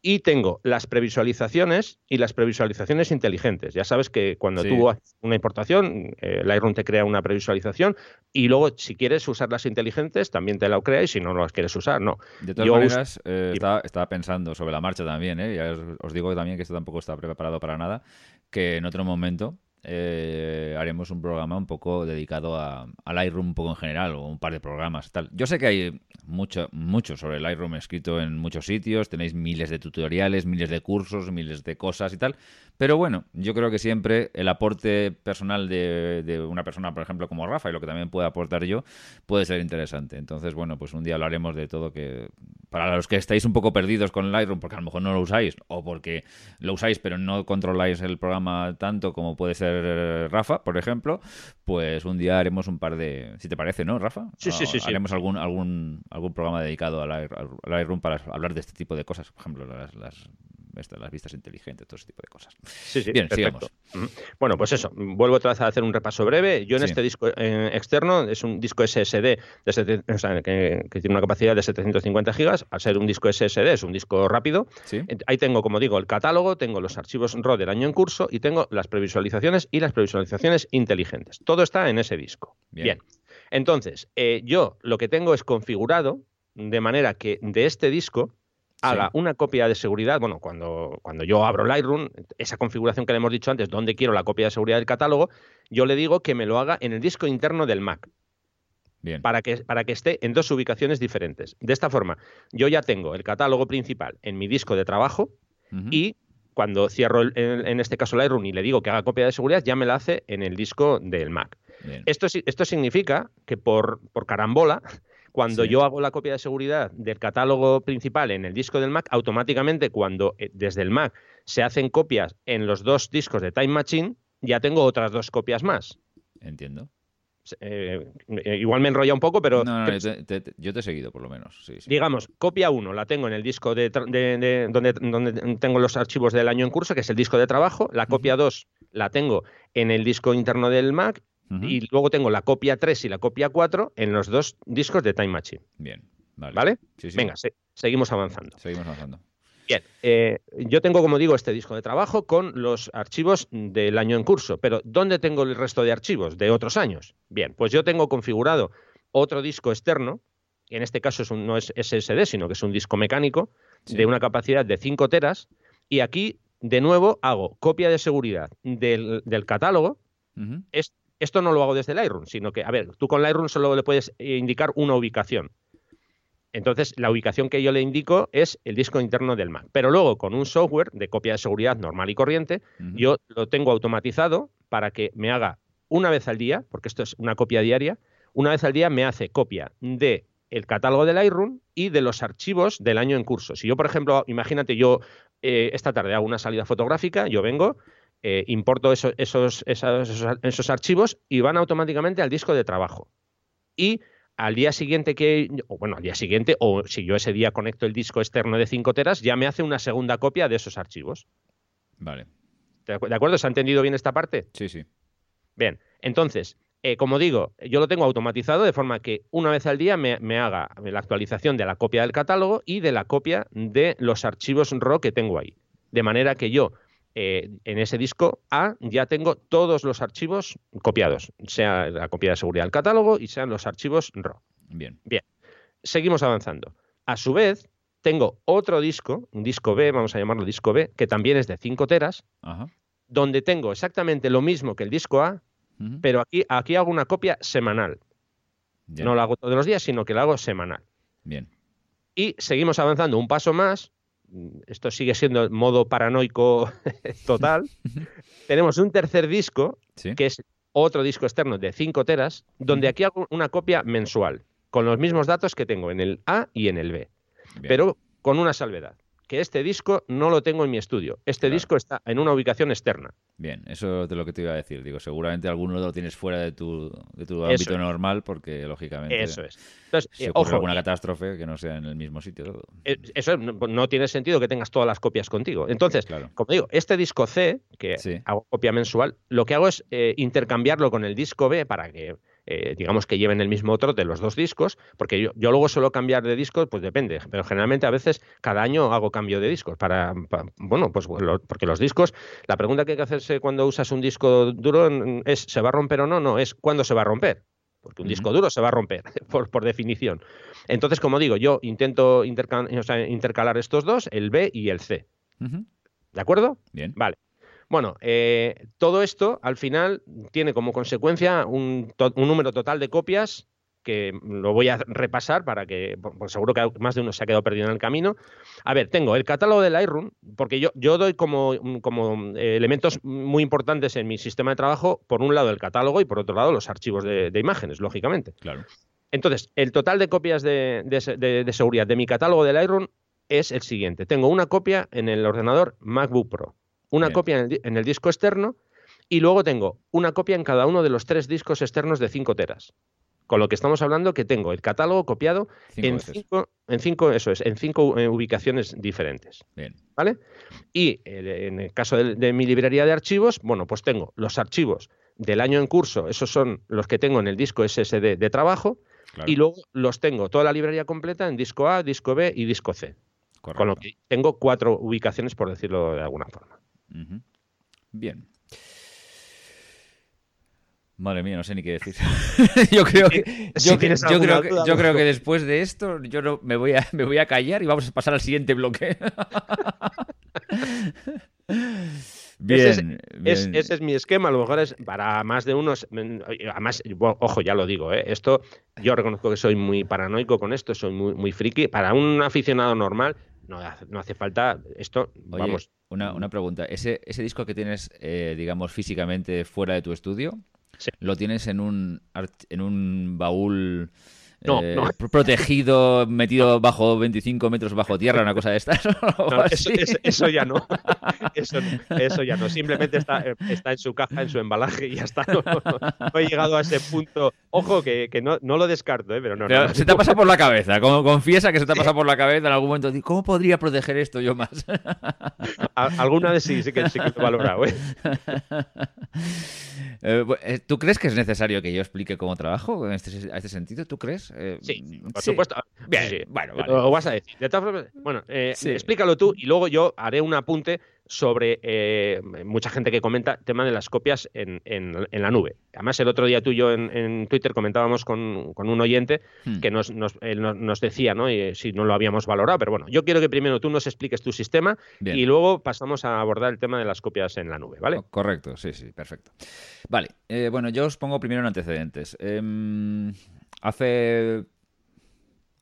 y tengo las previsualizaciones y las previsualizaciones inteligentes. Ya sabes que cuando tú haces una importación, eh, Lightroom te crea una previsualización y luego si quieres usar las inteligentes también te la crea y si no, no las quieres usar, no. De todas maneras, eh, estaba, pensando sobre la marcha también, ¿eh? ya os, os digo también que esto tampoco está preparado para nada, que en otro momento eh, haremos un programa un poco dedicado a, al Lightroom un poco en general, o un par de programas. Tal. Yo sé que hay mucho, mucho sobre Lightroom escrito en muchos sitios, tenéis miles de tutoriales, miles de cursos, miles de cosas y tal, pero bueno, yo creo que siempre el aporte personal de, una persona, por ejemplo, como Rafa, y lo que también puedo aportar yo, puede ser interesante. Entonces, bueno, pues un día hablaremos de todo que, para los que estáis un poco perdidos con Lightroom, porque a lo mejor no lo usáis, o porque lo usáis pero no controláis el programa tanto como puede ser eh, Rafa, por ejemplo, pues un día haremos un par de, si te parece, ¿no, Rafa? Sí, sí, sí. Haremos algún algún algún programa dedicado a Lightroom para hablar de este tipo de cosas, por ejemplo, las, las las vistas inteligentes, todo ese tipo de cosas. Sí, sí, Bien, sigamos. Bueno, pues eso, vuelvo otra vez a hacer un repaso breve. Yo en este disco eh, externo es un disco SSD de que, tiene una capacidad de 750 gigas. Al ser un disco SSD es un disco rápido. Ahí tengo, como digo, el catálogo, tengo los archivos RAW del año en curso y tengo las previsualizaciones y las previsualizaciones inteligentes. Todo está en ese disco. Bien. Entonces, eh, yo lo que tengo es configurado de manera que de este disco haga una copia de seguridad, bueno, cuando, cuando yo abro Lightroom, esa configuración que le hemos dicho antes, donde quiero la copia de seguridad del catálogo, yo le digo que me lo haga en el disco interno del Mac. Bien. Para, que, para que esté en dos ubicaciones diferentes. De esta forma, yo ya tengo el catálogo principal en mi disco de trabajo y cuando cierro en, este caso Lightroom y le digo que haga copia de seguridad, ya me la hace en el disco del Mac. Esto, esto significa que por, por carambola cuando yo hago la copia de seguridad del catálogo principal en el disco del Mac, automáticamente cuando eh, desde el Mac se hacen copias en los dos discos de Time Machine, ya tengo otras dos copias más. Entiendo. Eh, eh, igual me enrolla un poco, pero. No, no, yo te he seguido, por lo menos. Digamos, copia 1 la tengo en el disco de, donde, donde, tengo los archivos del año en curso, que es el disco de trabajo. La copia 2 la tengo en el disco interno del Mac y luego tengo la copia 3 y la copia 4 en los dos discos de Time Machine. Bien, vale. Venga, seguimos avanzando. Seguimos avanzando. Bien, eh, yo tengo, como digo, este disco de trabajo con los archivos del año en curso, pero ¿dónde tengo el resto de archivos de otros años? Bien, pues yo tengo configurado otro disco externo, en este caso es un, no es SSD, sino que es un disco mecánico de una capacidad de 5 teras, y aquí, de nuevo, hago copia de seguridad del, catálogo, esto no lo hago desde Lightroom, sino que, a ver, tú con Lightroom solo le puedes eh, indicar una ubicación. Entonces, la ubicación que yo le indico es el disco interno del Mac. Pero luego, con un software de copia de seguridad normal y corriente, yo lo tengo automatizado para que me haga una vez al día, porque esto es una copia diaria, una vez al día me hace copia de el catálogo de Lightroom y de los archivos del año en curso. Si yo, por ejemplo, imagínate, yo eh, esta tarde hago una salida fotográfica, yo vengo, eh, importo esos, esos, esos, archivos y van automáticamente al disco de trabajo. Y al día siguiente que, o bueno, al día siguiente, o si yo ese día conecto el disco externo de 5 teras, ya me hace una segunda copia de esos archivos. Vale. ¿De acuerdo? ¿Se ha entendido bien esta parte? Sí, sí. Bien, entonces, eh, como digo, yo lo tengo automatizado de forma que una vez al día me, haga la actualización de la copia del catálogo y de la copia de los archivos RAW que tengo ahí. De manera que yo eh, en ese disco A ya tengo todos los archivos copiados, sea la copia de seguridad del catálogo y sean los archivos RAW. Bien. Bien, seguimos avanzando. A su vez, tengo otro disco, un disco B, vamos a llamarlo disco B, que también es de 5 teras, donde tengo exactamente lo mismo que el disco A, pero aquí, aquí hago una copia semanal. No lo hago todos los días, sino que lo hago semanal. Bien. Y seguimos avanzando un paso más. Esto sigue siendo modo paranoico *laughs* total. *laughs* Tenemos un tercer disco, que es otro disco externo de 5 teras, donde aquí hago una copia mensual, con los mismos datos que tengo en el A y en el B. Pero con una salvedad que este disco no lo tengo en mi estudio. Este disco está en una ubicación externa. Bien, eso es de lo que te iba a decir. Digo, seguramente alguno lo tienes fuera de tu, de tu ámbito normal porque, lógicamente, eso es. Entonces, si ocurre alguna catástrofe que no sea en el mismo sitio. Eh, eso no, tiene sentido que tengas todas las copias contigo. Entonces, como digo, este disco C, que hago copia mensual, lo que hago es eh, intercambiarlo con el disco B para que eh, digamos que lleven el mismo trote los dos discos, porque yo, luego suelo cambiar de discos, pues depende, pero generalmente a veces cada año hago cambio de discos para, bueno, pues porque los discos, la pregunta que hay que hacerse cuando usas un disco duro es ¿se va a romper o no? No, es ¿cuándo se va a romper? Porque un disco duro se va a romper, *laughs* por, definición. Entonces, como digo, yo intento intercalar estos dos, el B y el C. ¿De acuerdo? Bien. Vale. Bueno, eh, todo esto al final tiene como consecuencia un, número total de copias que lo voy a repasar para que, porque seguro que más de uno se ha quedado perdido en el camino. A ver, tengo el catálogo de Lightroom, porque yo, yo doy como, como eh, elementos muy importantes en mi sistema de trabajo, por un lado el catálogo y por otro lado los archivos de, imágenes, lógicamente. Claro. Entonces, el total de copias de, de, seguridad de mi catálogo de Lightroom es el siguiente. Tengo una copia en el ordenador MacBook Pro una copia en el, disco externo y luego tengo una copia en cada uno de los tres discos externos de 5 teras. Con lo que estamos hablando que tengo el catálogo copiado en cinco, en cinco, eso es, en cinco eh, ubicaciones diferentes. Bien. ¿Vale? Y eh, en el caso de, mi librería de archivos, bueno, pues tengo los archivos del año en curso, esos son los que tengo en el disco SSD de trabajo, y luego los tengo toda la librería completa en disco A, disco B y disco C. Con lo que tengo cuatro ubicaciones, por decirlo de alguna forma. Bien. Madre mía, no sé ni qué decir. *laughs* yo creo que, yo, creo que, después de esto yo no, me, voy a, *laughs* me voy a callar y vamos a pasar al siguiente bloque. *laughs* bien, ese, es, mi esquema. A lo mejor es para más de unos. Además, ojo, ya lo digo, ¿eh? esto yo reconozco que soy muy paranoico con esto, soy muy, muy friki. Para un aficionado normal, no, no hace falta esto. vamos. Una, una, pregunta. ¿Ese, ese disco que tienes, eh, digamos, físicamente fuera de tu estudio, lo tienes en un, en un baúl eh, protegido, metido bajo 25 metros bajo tierra, una cosa de estas. *laughs* eso, ya *laughs* no. Eso, ya no. Simplemente está, eh, está, en su caja, en su embalaje y ya está. No, he llegado a ese punto. Ojo, que, no, lo descarto, ¿eh? pero no. se te ha pasado por la cabeza. Como confiesa que se te ha pasado por la cabeza en algún momento. ¿Cómo podría proteger esto yo más? Alguna vez sí, sí que, sí que lo he valorado. ¿eh? *laughs* Eh, ¿Tú crees que es necesario que yo explique cómo trabajo en este, a este sentido? ¿Tú crees? Eh, sí, por supuesto. Bien, bueno, vale. Lo vas a decir. bueno, eh, explícalo tú y luego yo haré un apunte sobre eh, mucha gente que comenta el tema de las copias en, la nube. Además, el otro día tú y yo en, Twitter comentábamos con, un oyente hmm. que nos, decía, ¿no? Y, si no lo habíamos valorado, pero bueno, yo quiero que primero tú nos expliques tu sistema y luego pasamos a abordar el tema de las copias en la nube, ¿vale? Correcto, sí, sí, perfecto. Vale, bueno, yo os pongo primero en antecedentes. Em, hace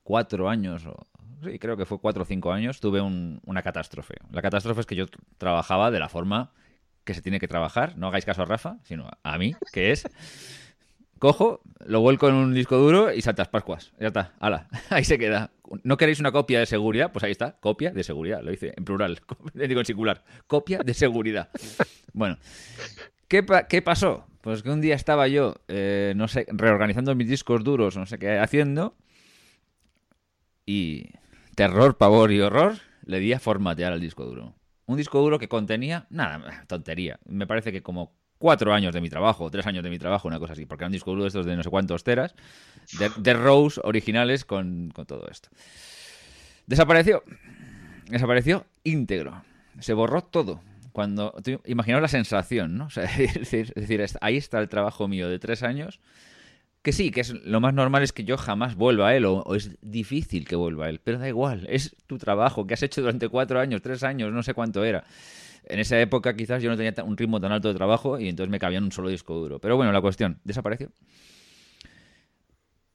cuatro años, o, sí, creo que fue cuatro o cinco años, tuve una catástrofe. La catástrofe es que yo trabajaba de la forma que se tiene que trabajar. No hagáis caso a Rafa, sino a mí, que es... Cojo, lo vuelco en un disco duro y saltas Pascuas. Ya está, ala, *laughs* ahí se queda. ¿No queréis una copia de seguridad? Pues ahí está, copia de seguridad. Lo hice en plural, *laughs* digo en singular. Copia de seguridad. Bueno, ¿qué, ¿qué pasó? Pues que un día estaba yo, eh, no sé, reorganizando mis discos duros, no sé qué haciendo, y terror, pavor y horror, le di a formatear al disco duro. un disco duro que contenía, nada, tontería, me parece que como cuatro años de mi trabajo, tres años de mi trabajo, una cosa así, porque era un disco duro de estos de no sé cuántos teras, de, Rose originales con, con todo esto. Desapareció. Desapareció íntegro. Se borró todo. Cuando, imaginaos la sensación, ¿no? *laughs* O es, decir, ahí está el trabajo mío de tres años, que sí, que es lo más normal es que yo jamás vuelva a él, o, o, es difícil que vuelva a él, pero da igual, es tu trabajo que has hecho durante cuatro años, tres años, no sé cuánto era. En esa época quizás yo no tenía un ritmo tan alto de trabajo y entonces me cabía en un solo disco duro. Pero bueno, la cuestión, desapareció.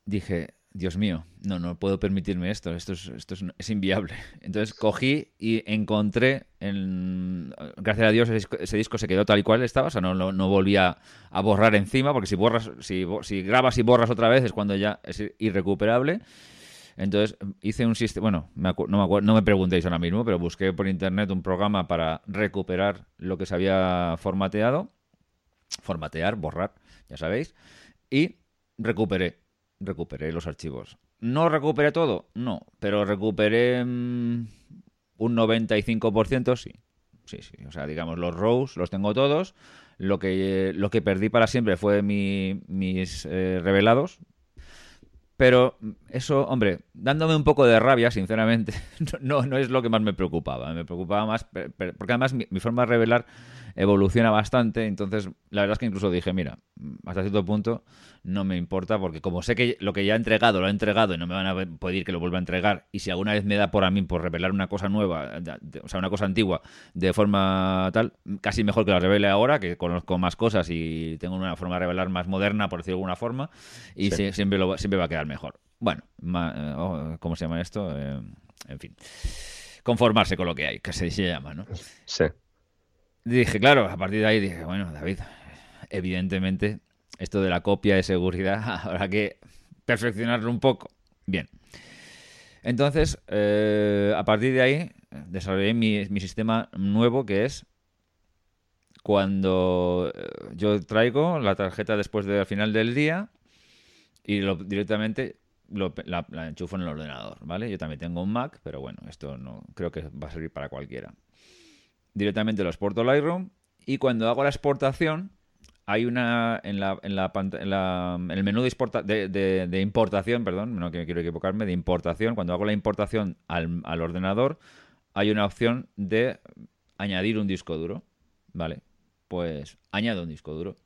Dije, Dios mío, no, no puedo permitirme esto, esto es, esto es, inviable. *laughs* Entonces cogí y encontré, en, gracias a Dios ese disco, se quedó tal y cual estaba, o sea, no, no, volvía a borrar encima, porque si borras, si, si grabas y borras otra vez es cuando ya es irrecuperable. Entonces hice un sistema, bueno, no, me acuerdo, no me preguntéis ahora mismo, pero busqué por internet un programa para recuperar lo que se había formateado, formatear, borrar, ya sabéis, y recuperé, recuperé los archivos. ¿No recuperé todo? No, pero recuperé mmm, un 95%, sí. Sí, sí, o sea, digamos, los rows los tengo todos. Lo que, lo que perdí para siempre fue mi, mis eh, revelados, pero eso, hombre, dándome un poco de rabia, sinceramente, *laughs* no, no es lo que más me preocupaba. Me preocupaba más, porque además mi, mi, forma de revelar evoluciona bastante. Entonces, la verdad es que incluso dije, mira, hasta cierto punto no me importa, porque como sé que lo que ya he entregado lo he entregado y no me van a pedir que lo vuelva a entregar, y si alguna vez me da por a mí por revelar una cosa nueva, o sea, una cosa antigua, de forma tal, casi mejor que la revele ahora, que conozco más cosas y tengo una forma de revelar más moderna, por decirlo de alguna forma, y sí. siempre, lo, siempre va a quedar mejor. Bueno, ¿cómo se llama esto? Eh, en fin, conformarse con lo que hay, que se llama, ¿no? Sí. Dije, claro, a partir de ahí dije, bueno, David, evidentemente esto de la copia de seguridad *laughs* habrá que perfeccionarlo un poco. Bien. Entonces, eh, a partir de ahí, desarrollé mi, sistema nuevo que es cuando eh, yo traigo la tarjeta después del final del día y lo, directamente lo, la, la, enchufo en el ordenador, ¿vale? Yo también tengo un Mac, pero bueno, esto no creo que va a servir para cualquiera. Directamente lo exporto a Lightroom y cuando hago la exportación hay una en la, en la, en la en el menú de, importación, perdón, no quiero equivocarme, de importación, cuando hago la importación al, al, ordenador, hay una opción de añadir un disco duro, ¿vale? Pues añado un disco duro.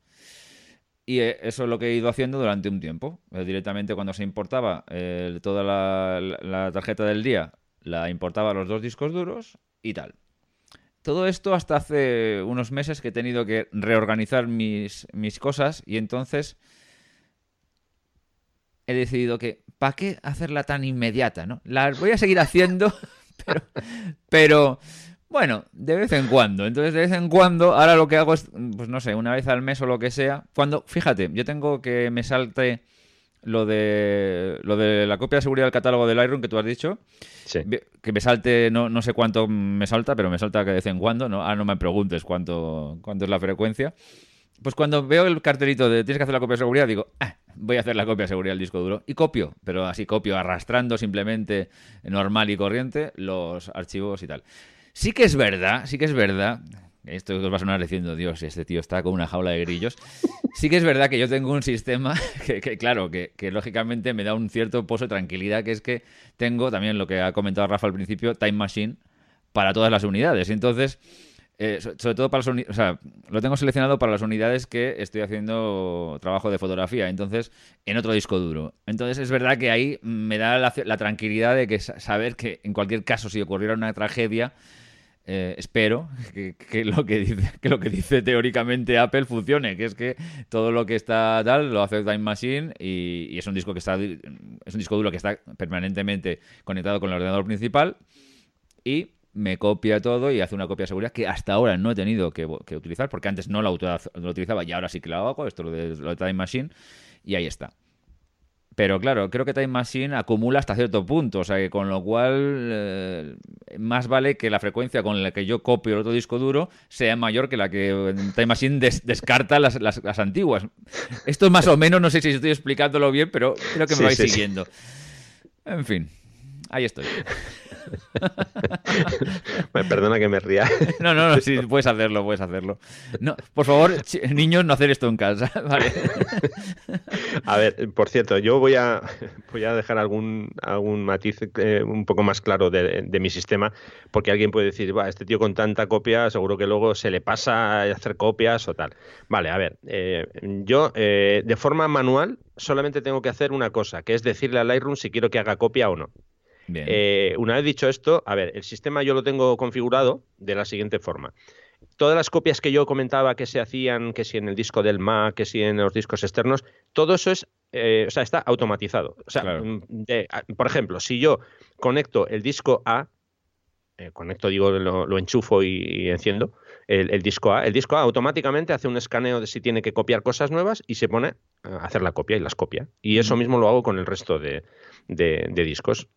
Y eso es lo que he ido haciendo durante un tiempo. Directamente cuando se importaba eh, toda la, la tarjeta del día, la importaba los dos discos duros y tal. Todo esto hasta hace unos meses que he tenido que reorganizar mis, cosas y entonces he decidido que, ¿para qué hacerla tan inmediata? ¿no? La voy a seguir haciendo, *laughs* pero, bueno, de vez en cuando. Entonces, de vez en cuando, ahora lo que hago es, pues no sé, una vez al mes o lo que sea. Cuando, fíjate, yo tengo que me salte lo de lo de la copia de seguridad del catálogo del Iron que tú has dicho. Sí. Que me salte, no, no sé cuánto me salta, pero me salta que de vez en cuando. No, ah, no me preguntes cuánto, cuánto es la frecuencia. Pues cuando veo el cartelito de tienes que hacer la copia de seguridad, digo, ah, voy a hacer la copia de seguridad del disco duro. Y copio, pero así copio, arrastrando simplemente normal y corriente los archivos y tal. Sí que es verdad, sí que es verdad esto os va a sonar diciendo, Dios, este tío está con una jaula de grillos. Sí que es verdad que yo tengo un sistema *laughs* que, que claro, que, lógicamente me da un cierto pozo de tranquilidad, que es que tengo también lo que ha comentado Rafa al principio, Time Machine para todas las unidades. Entonces, eh, sobre todo para las unidades, o sea, lo tengo seleccionado para las unidades que estoy haciendo trabajo de fotografía, entonces, en otro disco duro. Entonces, es verdad que ahí me da la, la tranquilidad de que saber que en cualquier caso, si ocurriera una tragedia, eh, espero que, lo que, dice, que lo que dice teóricamente Apple funcione, que es que todo lo que está tal lo hace Time Machine y, es un disco que está es un disco duro que está permanentemente conectado con el ordenador principal y me copia todo y hace una copia de seguridad que hasta ahora no he tenido que, utilizar porque antes no lo, utilizaba y ahora sí que lo hago, esto lo de, lo de Time Machine y ahí está. Pero claro, creo que Time Machine acumula hasta cierto punto, o sea que con lo cual eh, más vale que la frecuencia con la que yo copio el otro disco duro sea mayor que la que Time Machine des descarta las, las, las, antiguas. Esto es más o menos, no sé si estoy explicándolo bien, pero creo que me sí, vais sí, siguiendo. Sí. En fin, ahí estoy. Perdona que me ría. *laughs* No, no, no, sí, puedes hacerlo, puedes hacerlo. No, por favor, niños, no hacer esto en casa, *laughs* ¿vale? A ver, por cierto, yo voy a, voy a dejar algún, algún matiz eh, un poco más claro de, mi sistema, porque alguien puede decir, va, este tío con tanta copia, seguro que luego se le pasa a hacer copias o tal. Vale, a ver, eh, yo eh, de forma manual solamente tengo que hacer una cosa, que es decirle a Lightroom si quiero que haga copia o no. Eh, una vez dicho esto, a ver, el sistema yo lo tengo configurado de la siguiente forma. Todas las copias que yo comentaba que se hacían, que si en el disco del Mac, que si en los discos externos, todo eso es, o sea, está automatizado. O sea, mm, por ejemplo, si yo conecto el disco A, conecto, digo, lo, enchufo y enciendo, el, disco A. El disco A automáticamente hace un escaneo de si tiene que copiar cosas nuevas y se pone a hacer la copia y las copia. Y eso mismo lo hago con el resto de, discos.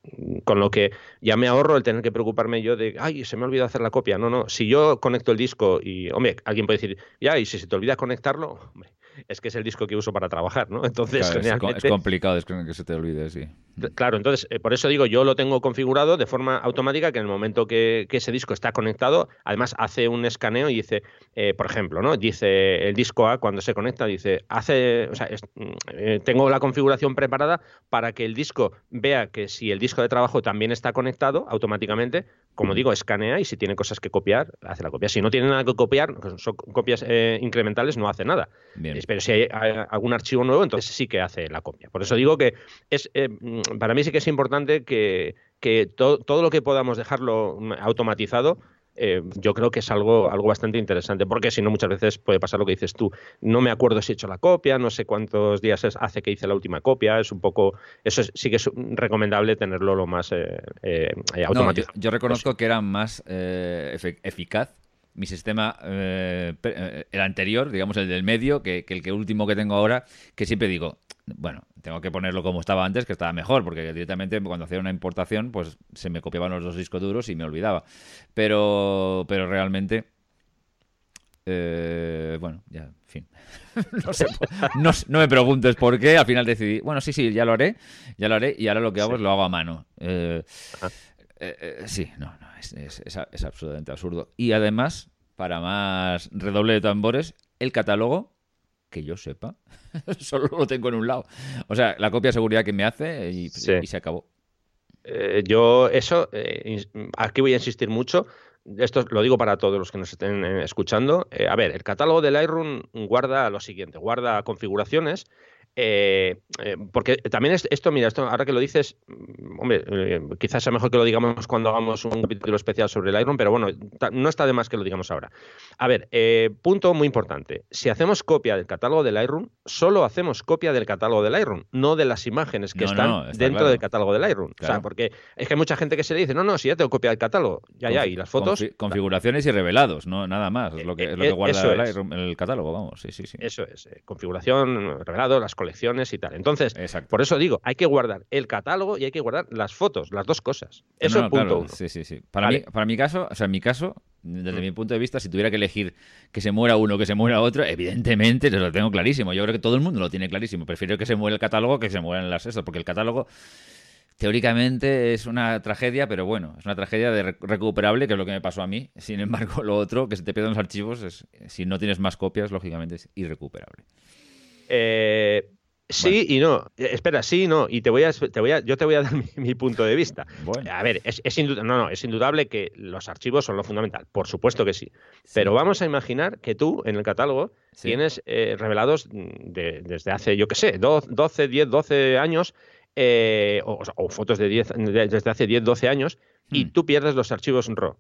Con lo que ya me ahorro el tener que preocuparme yo de, ay, se me ha olvidado hacer la copia. No, no. Si yo conecto el disco y, hombre, alguien puede decir, ya, y si se te olvida conectarlo, hombre, es que es el disco que uso para trabajar, ¿no? *laughs* Entonces, es, complicado es que se te olvide, sí. Claro, entonces, eh, por eso digo, yo lo tengo configurado de forma automática que en el momento que, ese disco está conectado, además hace un escaneo y dice, eh, por ejemplo, ¿no? Dice el disco A cuando se conecta, dice, hace, o sea, mm, eh, tengo la configuración preparada para que el disco vea que si el disco de trabajo también está conectado automáticamente, como digo, escanea y si tiene cosas que copiar, hace la copia. Si no tiene nada que copiar, son copias incrementales, no hace nada. Bien pero si hay, algún archivo nuevo, entonces sí que hace la copia. Por eso digo que es eh, para mí sí que es importante que, todo lo que podamos dejarlo automatizado, eh, yo creo que es algo, algo bastante interesante, porque si no, muchas veces puede pasar lo que dices tú. No me acuerdo si he hecho la copia, no sé cuántos días hace que hice la última copia, es un poco. Eso sí que es recomendable tenerlo lo más eh, automatizado. yo, reconozco que era más eficaz mi sistema, eh, eh, el anterior, digamos el del medio, que, el que último que tengo ahora, que siempre digo, bueno, tengo que ponerlo como estaba antes, que estaba mejor, porque directamente cuando hacía una importación, pues se me copiaban los dos discos duros y me olvidaba. Pero, pero realmente, eh, bueno, ya, en fin. *laughs* no, sé, no, me preguntes por qué, al final decidí, bueno, sí, sí, ya lo haré, ya lo haré, y ahora lo que hago es lo hago a mano. sí, no, no es, absolutamente absurdo. Y además, para más redoble de tambores, el catálogo, que yo sepa, *laughs* solo lo tengo en un lado. O sea, la copia de seguridad que me hace y, se acabó. Eh, yo, eso, eh, aquí voy a insistir mucho. Esto lo digo para todos los que nos estén eh, escuchando. a ver, el catálogo de Lightroom guarda lo siguiente: guarda configuraciones eh, eh, porque también es, esto, mira, esto, ahora que lo dices, mm, hombre, eh, quizás sea mejor que lo digamos cuando hagamos un capítulo especial sobre el Iron, pero bueno, no está de más que lo digamos ahora. A ver, punto muy importante. Si hacemos copia del catálogo del Lightroom, solo hacemos copia del catálogo del Lightroom, no de las imágenes que están dentro del catálogo del Lightroom. O sea, porque es que hay mucha gente que se le dice, no, no, si ya tengo copia del catálogo, ya, ya, y las fotos. configuraciones y revelados, no nada más, es lo que, es lo que guarda el, Lightroom, el catálogo, vamos, sí, sí, sí. Eso es, configuración, revelado, las colecciones y tal. Entonces, por eso digo, hay que guardar el catálogo y hay que guardar las fotos, las dos cosas. Eso es punto uno. Sí, sí, sí. Para, mí, para mi caso, o sea, en mi caso, desde mm. mi punto de vista, si tuviera que elegir que se muera uno, que se muera otro, evidentemente lo tengo clarísimo. Yo creo que todo el mundo lo tiene clarísimo. Prefiero que se muera el catálogo que se mueran las esas, porque el catálogo teóricamente es una tragedia, pero bueno, es una tragedia de recuperable, que es lo que me pasó a mí. Sin embargo, lo otro, que se te pierden los archivos, es, si no tienes más copias, lógicamente es irrecuperable. Eh, Sí y no. Eh, espera, sí y no. Y te voy a, te voy a, yo te voy a dar *laughs* mi, punto de vista. A ver, es, es no, no, es indudable que los archivos son lo fundamental. Por supuesto que sí. Pero vamos a imaginar que tú en el catálogo tienes eh, revelados desde hace, yo qué sé, 12, 10, 12 años, eh, o, fotos de 10, desde hace 10, 12 años, y hmm. tú pierdes los archivos en RAW.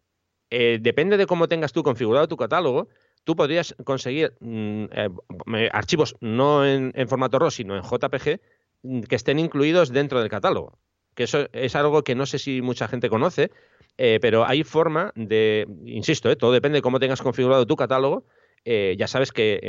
depende de cómo tengas tú configurado tu catálogo, tú podrías conseguir mm, eh, archivos no en, formato RAW, sino en JPG, mm, que estén incluidos dentro del catálogo. Que eso es algo que no sé si mucha gente conoce, eh, pero hay forma de, insisto, eh, todo depende de cómo tengas configurado tu catálogo. ya sabes que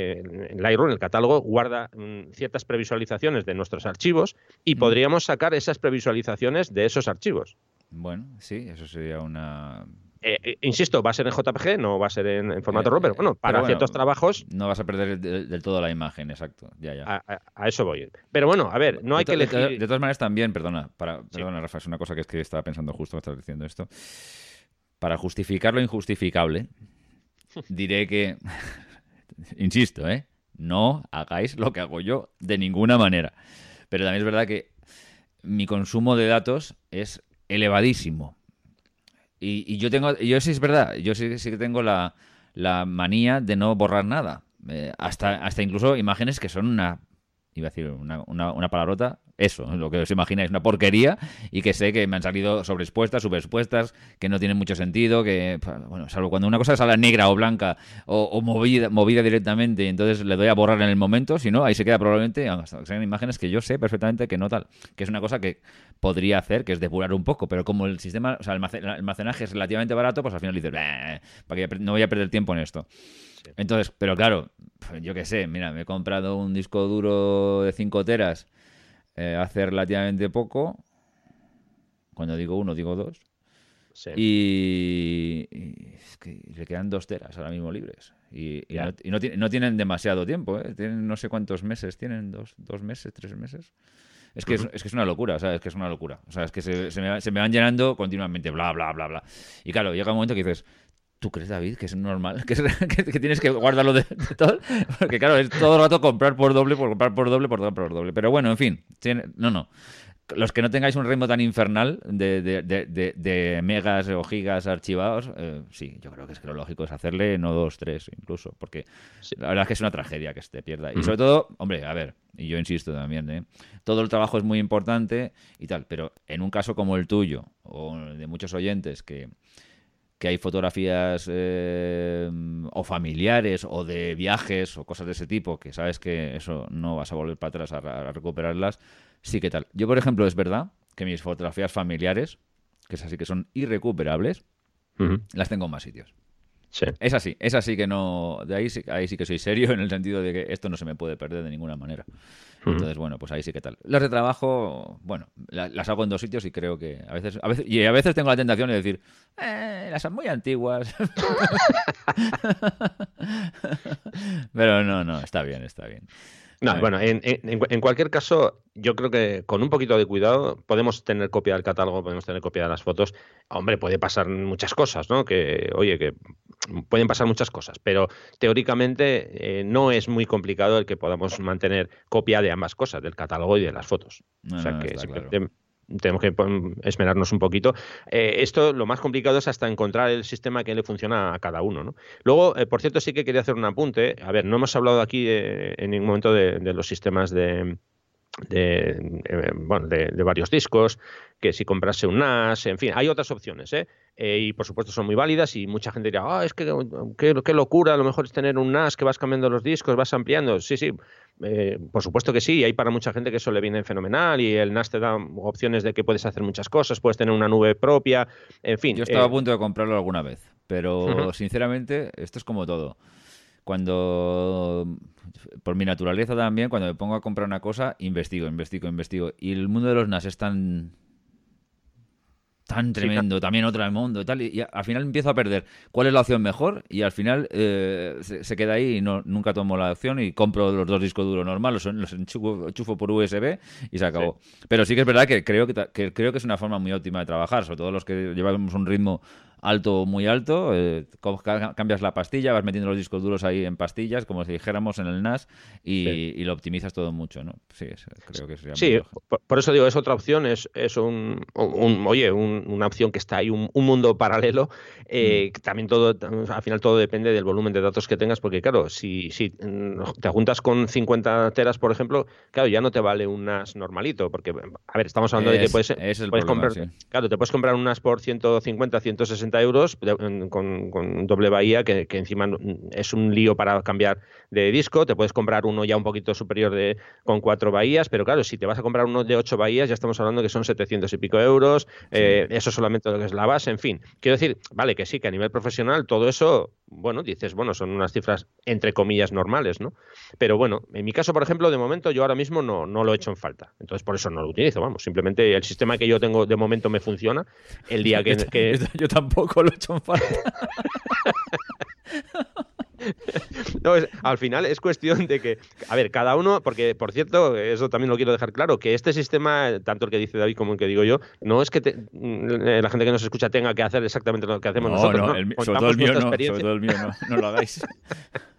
en Lightroom, el catálogo, guarda mm, ciertas previsualizaciones de nuestros archivos y podríamos sacar esas previsualizaciones de esos archivos. Bueno, sí, eso sería una Eh, eh, insisto, va a ser en JPG, no va a ser en, formato RAW, pero bueno, para ciertos trabajos. No vas a perder del, todo la imagen, exacto. Ya, ya. A, eso voy. Pero bueno, a ver, no hay que elegir. De, todas maneras, también, perdona, para, perdona, Rafa, es una cosa que es que estaba pensando justo estás diciendo esto. Para justificar lo injustificable, *laughs* diré que. *laughs* insisto, ¿eh? No hagáis lo que hago yo de ninguna manera. Pero también es verdad que mi consumo de datos es elevadísimo. Y, yo tengo, yo sí es verdad, yo sí, sí que tengo la, manía de no borrar nada. Eh, hasta, hasta incluso imágenes que son una, iba a decir una, una palabrota, eso, lo que os imagináis, una porquería y que sé que me han salido sobreexpuestas, subexpuestas, que no tienen mucho sentido, que, bueno, salvo cuando una cosa sale negra o blanca o, movida, movida directamente y entonces le doy a borrar en el momento, si no, ahí se queda probablemente, sean imágenes que yo sé perfectamente que no tal, que es una cosa que podría hacer, que es depurar un poco, pero como el sistema, o sea, el almacenaje es relativamente barato, pues al final dices, para que no voy a perder tiempo en esto. Entonces, pero claro, yo qué sé, mira, me he comprado un disco duro de 5 teras eh, hace relativamente poco. Cuando digo uno, digo dos. Y, es que le quedan dos teras ahora mismo libres. Y, no, tienen demasiado tiempo, ¿eh? Tienen no sé cuántos meses, tienen dos, dos meses, tres meses. Es que, es, que es una locura, ¿sabes? Es que es una locura. O sea, es que se, se, me, se, me, van llenando continuamente, bla, bla, bla, bla. Y claro, llega un momento que dices, ¿Tú crees, David, que es normal? *laughs* ¿Que, que, tienes que guardarlo de, todo? Porque claro, es todo el rato comprar por doble, por comprar por doble, por comprar por doble. Pero bueno, en fin, no, no. Los que no tengáis un ritmo tan infernal de, de, megas o gigas archivados, eh, sí, yo creo que es que lo lógico es hacerle no dos, tres incluso, porque la verdad es que es una tragedia que se te pierda. Y sobre todo, hombre, a ver, y yo insisto también, ¿eh? todo el trabajo es muy importante y tal, pero en un caso como el tuyo, o de muchos oyentes que que hay fotografías eh, o familiares o de viajes o cosas de ese tipo, que sabes que eso no vas a volver para atrás a, recuperarlas, sí que tal. Yo, por ejemplo, es verdad que mis fotografías familiares, que es así que son irrecuperables, las tengo en más sitios. Es así, es así que no. De ahí sí, ahí sí que soy serio *laughs* en el sentido de que esto no se me puede perder de ninguna manera. Entonces, bueno, pues ahí sí que tal. Las de trabajo, bueno, las, hago en dos sitios y creo que a veces, a veces y a veces tengo la tentación de decir, eh, las son muy antiguas. *laughs* Pero no, no, está bien, está bien. No, bueno, en, en, cualquier caso, yo creo que con un poquito de cuidado podemos tener copia del catálogo, podemos tener copia de las fotos. Hombre, puede pasar muchas cosas, ¿no? Que, oye, que pueden pasar muchas cosas, pero teóricamente eh, no es muy complicado el que podamos mantener copia de ambas cosas, del catálogo y de las fotos. o sea que tenemos que esmerarnos un poquito. Eh, esto lo más complicado es hasta encontrar el sistema que le funciona a cada uno. ¿no? Luego, eh, por cierto, sí que quería hacer un apunte. A ver, no hemos hablado aquí en ningún momento de, los sistemas de, de, eh, bueno, de, varios discos, que si comprase un NAS, en fin, hay otras opciones, ¿eh? y por supuesto son muy válidas y mucha gente dirá, ah, es que qué locura, a lo mejor es tener un NAS que vas cambiando los discos, vas ampliando. Sí, sí, eh, por supuesto que sí, hay para mucha gente que eso le viene fenomenal y el NAS te da opciones de que puedes hacer muchas cosas, puedes tener una nube propia, en fin. Yo estaba a eh, punto de comprarlo alguna vez, pero sinceramente esto es como todo. Cuando, por mi naturaleza también, cuando me pongo a comprar una cosa, investigo, investigo, investigo. Y el mundo de los NAS es tan tan tremendo, también otro del mundo y tal, y, al final empiezo a perder cuál es la opción mejor y al final eh, se, queda ahí y no, nunca tomo la opción y compro los dos discos duros normales, los, los enchufo, por USB y se acabó. Pero sí que es verdad que creo que, que, creo que es una forma muy óptima de trabajar, sobre todo los que llevamos un ritmo alto muy alto, eh, cambias la pastilla, vas metiendo los discos duros ahí en pastillas, como si dijéramos en el NAS, y, lo optimizas todo mucho, ¿no? Sí, creo que sería Sí, por, eso digo, es otra opción, es, es un, oye, una opción que está ahí, un, mundo paralelo. Eh, mm. También todo, al final todo depende del volumen de datos que tengas, porque claro, si, si mm, te juntas con 50 teras, por ejemplo, claro, ya no te vale un NAS normalito, porque, a ver, estamos hablando de que puedes, puedes comprar, claro, te puedes comprar un NAS por 150, 160 euros con, doble bahía, que, encima es un lío para cambiar de disco. Te puedes comprar uno ya un poquito superior de con cuatro bahías, pero claro, si te vas a comprar uno de ocho bahías, ya estamos hablando que son 700 y pico euros. Eh, eso solamente lo que es la base, en fin. Quiero decir, vale, que sí, que a nivel profesional todo eso bueno, dices, bueno, son unas cifras entre comillas normales, ¿no? Pero bueno, en mi caso, por ejemplo, de momento yo ahora mismo no, no lo he hecho en falta. Entonces, por eso no lo utilizo, vamos. Simplemente el sistema que yo tengo de momento me funciona. El día que... *laughs* que... yo tampoco lo he hecho en falta. *laughs* *laughs* no, al final es cuestión de que, a ver, cada uno, porque por cierto, eso también lo quiero dejar claro, que este sistema, tanto el que dice David como el que digo yo, no es que mm, la gente que nos escucha tenga que hacer exactamente lo que hacemos nosotros. No, sobre todo el mío no, sobre todo el mío no, no lo hagáis. *laughs*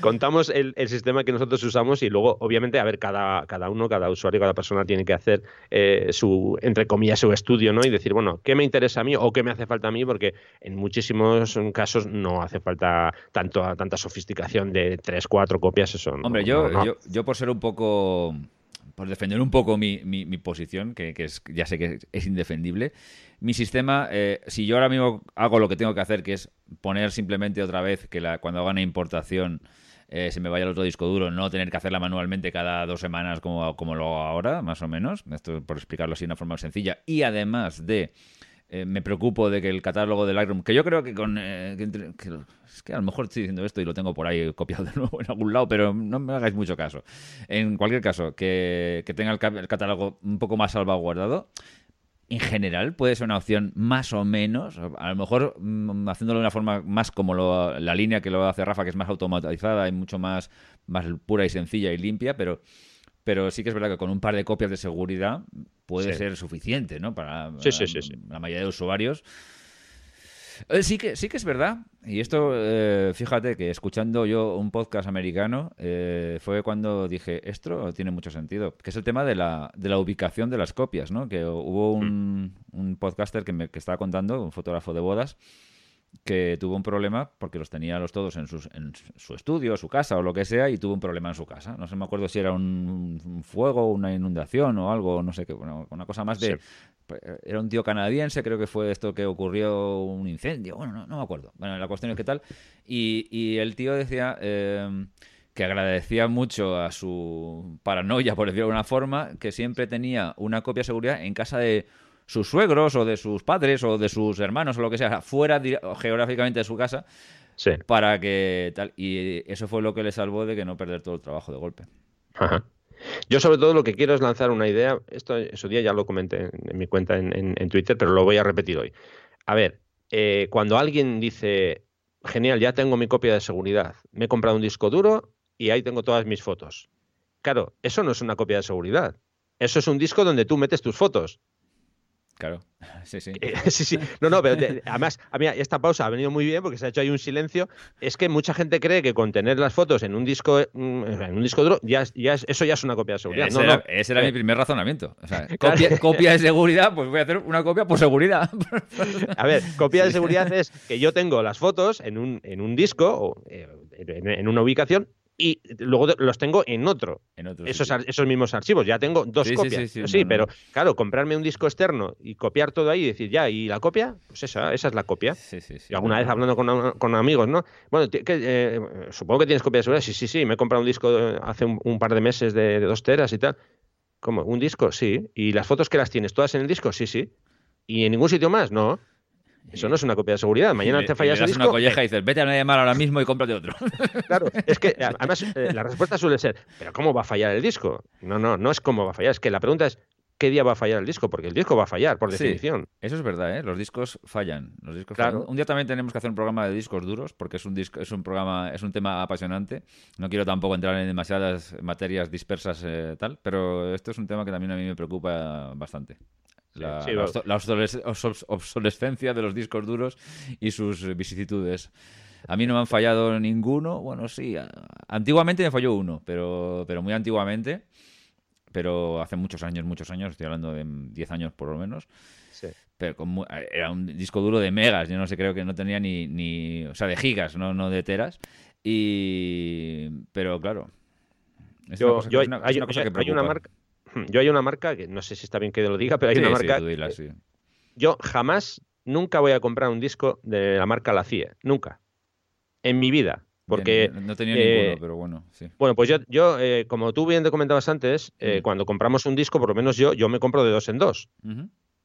contamos el, sistema que nosotros usamos y luego, obviamente, a ver, cada, cada uno, cada usuario, cada persona tiene que hacer eh, su, entre comillas, su estudio, ¿no? Y decir, bueno, ¿qué me interesa a mí o qué me hace falta a mí? Porque en muchísimos casos no hace falta tanto, tanta sofisticación de tres, cuatro copias. Eso Hombre, yo, yo, yo por ser un poco por defender un poco mi, mi, posición, que, es, ya sé que es indefendible, mi sistema, eh, si yo ahora mismo hago lo que tengo que hacer, que es poner simplemente otra vez que la, cuando haga una importación eh, se me vaya el otro disco duro, no tener que hacerla manualmente cada dos semanas como, como lo hago ahora, más o menos, esto por explicarlo así de una forma sencilla, y además de eh, me preocupo de que el catálogo de Lightroom, que yo creo que con. Eh, es que a lo mejor estoy diciendo esto y lo tengo por ahí copiado de *laughs* nuevo en algún lado, pero no me hagáis mucho caso. En cualquier caso, que, tenga el, catálogo un poco más salvaguardado. En general puede ser una opción más o menos, a lo mejor mm, haciéndolo de una forma más como la línea que lo hace Rafa, que es más automatizada y mucho más, más pura y sencilla y limpia, pero pero sí que es verdad que con un par de copias de seguridad puede ser suficiente, ¿no? Para la mayoría de usuarios. Eh, sí que, sí que es verdad, y esto, eh, fíjate que escuchando yo un podcast americano, eh, fue cuando dije, esto tiene mucho sentido, que es el tema de la, de la ubicación de las copias, ¿no? Que hubo un, mm. un podcaster que me que estaba contando, un fotógrafo de bodas, que tuvo un problema porque los tenía los todos en, sus, en su estudio, su casa o lo que sea, y tuvo un problema en su casa. No sé, me acuerdo si era un, fuego, una inundación o algo, no sé qué, una cosa más de... Pues, era un tío canadiense, creo que fue esto que ocurrió un incendio, bueno, no, me acuerdo. Bueno, la cuestión es que tal. Y, y el tío decía... Eh, que agradecía mucho a su paranoia, por decirlo de alguna forma, que siempre tenía una copia de seguridad en casa de sus suegros o de sus padres o de sus hermanos o lo que sea, fuera geográficamente de su casa, para que tal. Y eso fue lo que le salvó de que no perder todo el trabajo de golpe. Yo sobre todo lo que quiero es lanzar una idea, esto en su día ya lo comenté en, mi cuenta en, Twitter, pero lo voy a repetir hoy. A ver, eh, cuando alguien dice, genial, ya tengo mi copia de seguridad, me he comprado un disco duro y ahí tengo todas mis fotos. Claro, eso no es una copia de seguridad. Eso es un disco donde tú metes tus fotos. Claro, *laughs* sí, sí. Eh, *laughs* sí, sí. No, no, pero además, a mí esta pausa ha venido muy bien porque se ha hecho ahí un silencio. Es que mucha gente cree que con tener las fotos en un disco mm, en un disco duro, ya, ya eso ya es una copia de seguridad. Ese, era, ese era mi eh. primer razonamiento. O sea, *laughs* copia, de seguridad, pues voy a hacer una copia por seguridad. A ver, copia de seguridad es que yo tengo las fotos en un, en un disco o eh, en una ubicación y luego los tengo en otro. En esos, esos, mismos archivos. Ya tengo dos copias. Sí, pero claro, comprarme un disco externo y copiar todo ahí y decir, ya, ¿y la copia? Pues esa, esa es la copia. Y alguna vez hablando con, con, amigos, ¿no? Bueno, eh, supongo que tienes copia de seguridad. Sí, sí, sí, me he comprado un disco hace un, par de meses de, de, dos teras y tal. ¿Cómo? ¿Un disco? Sí. ¿Y las fotos que las tienes todas en el disco? Sí, sí. ¿Y en ningún sitio más? No. Eso no es una copia de seguridad. Mañana te fallas el disco. una colleja y dices, vete a llamar ahora mismo y cómprate otro. *laughs* Claro, es que además eh, la respuesta suele ser, ¿pero cómo va a fallar el disco? No, no, no es cómo va a fallar. Es que la pregunta es, ¿qué día va a fallar el disco? Porque el disco va a fallar, por definición. eso es verdad, ¿eh? Los discos fallan. Los discos claro. Un día también tenemos que hacer un programa de discos duros, porque es un disco, es un programa, es un tema apasionante. No quiero tampoco entrar en demasiadas materias dispersas eh, tal, pero esto es un tema que también a mí me preocupa bastante. La, obsolescencia de los discos duros y sus vicisitudes. A mí no me han fallado ninguno. Bueno, sí, antiguamente me falló uno, pero, pero muy antiguamente. Pero hace muchos años, muchos años, estoy hablando de 10 años por lo menos. Pero era un disco duro de megas, yo no sé, creo que no tenía ni, ni o sea, de gigas, no, no de teras. Y, pero claro, yo, hay, una marca, *clears throat* yo hay una marca, que no sé si está bien que lo diga, pero hay una marca... Yo jamás, nunca voy a comprar un disco de la marca La CIE, nunca. En mi vida. Porque, no tenía ninguno, eh, pero bueno, sí. Bueno, pues yo, yo eh, como tú bien te comentabas antes, eh, cuando compramos un disco, por lo menos yo, yo me compro de dos en dos.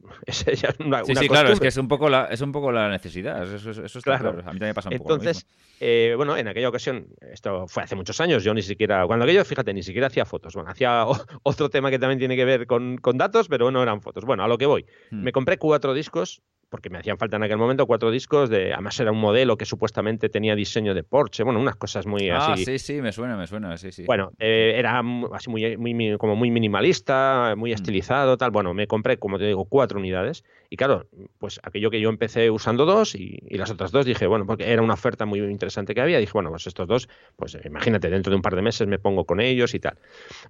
*laughs* Es ya una, sí, sí, claro, es que es un poco la, es un poco la necesidad. Eso, eso, claro. A mí también me pasa un Entonces, poco eh, bueno, en aquella ocasión, esto fue hace muchos años, yo ni siquiera, cuando aquello, fíjate, ni siquiera hacía fotos. Bueno, hacía *laughs* otro tema que también tiene que ver con, con datos, pero no eran fotos. Bueno, a lo que voy. Hmm. Me compré cuatro discos porque me hacían falta en aquel momento cuatro discos de además era un modelo que supuestamente tenía diseño de Porsche bueno unas cosas muy ah, así. sí sí me suena me suena sí sí. Bueno eh, era así muy, muy como muy minimalista muy mm. estilizado tal. Bueno me compré como te digo cuatro unidades y claro pues aquello que yo empecé usando dos y, las otras dos dije bueno porque era una oferta muy interesante que había dije bueno pues estos dos pues imagínate dentro de un par de meses me pongo con ellos y tal.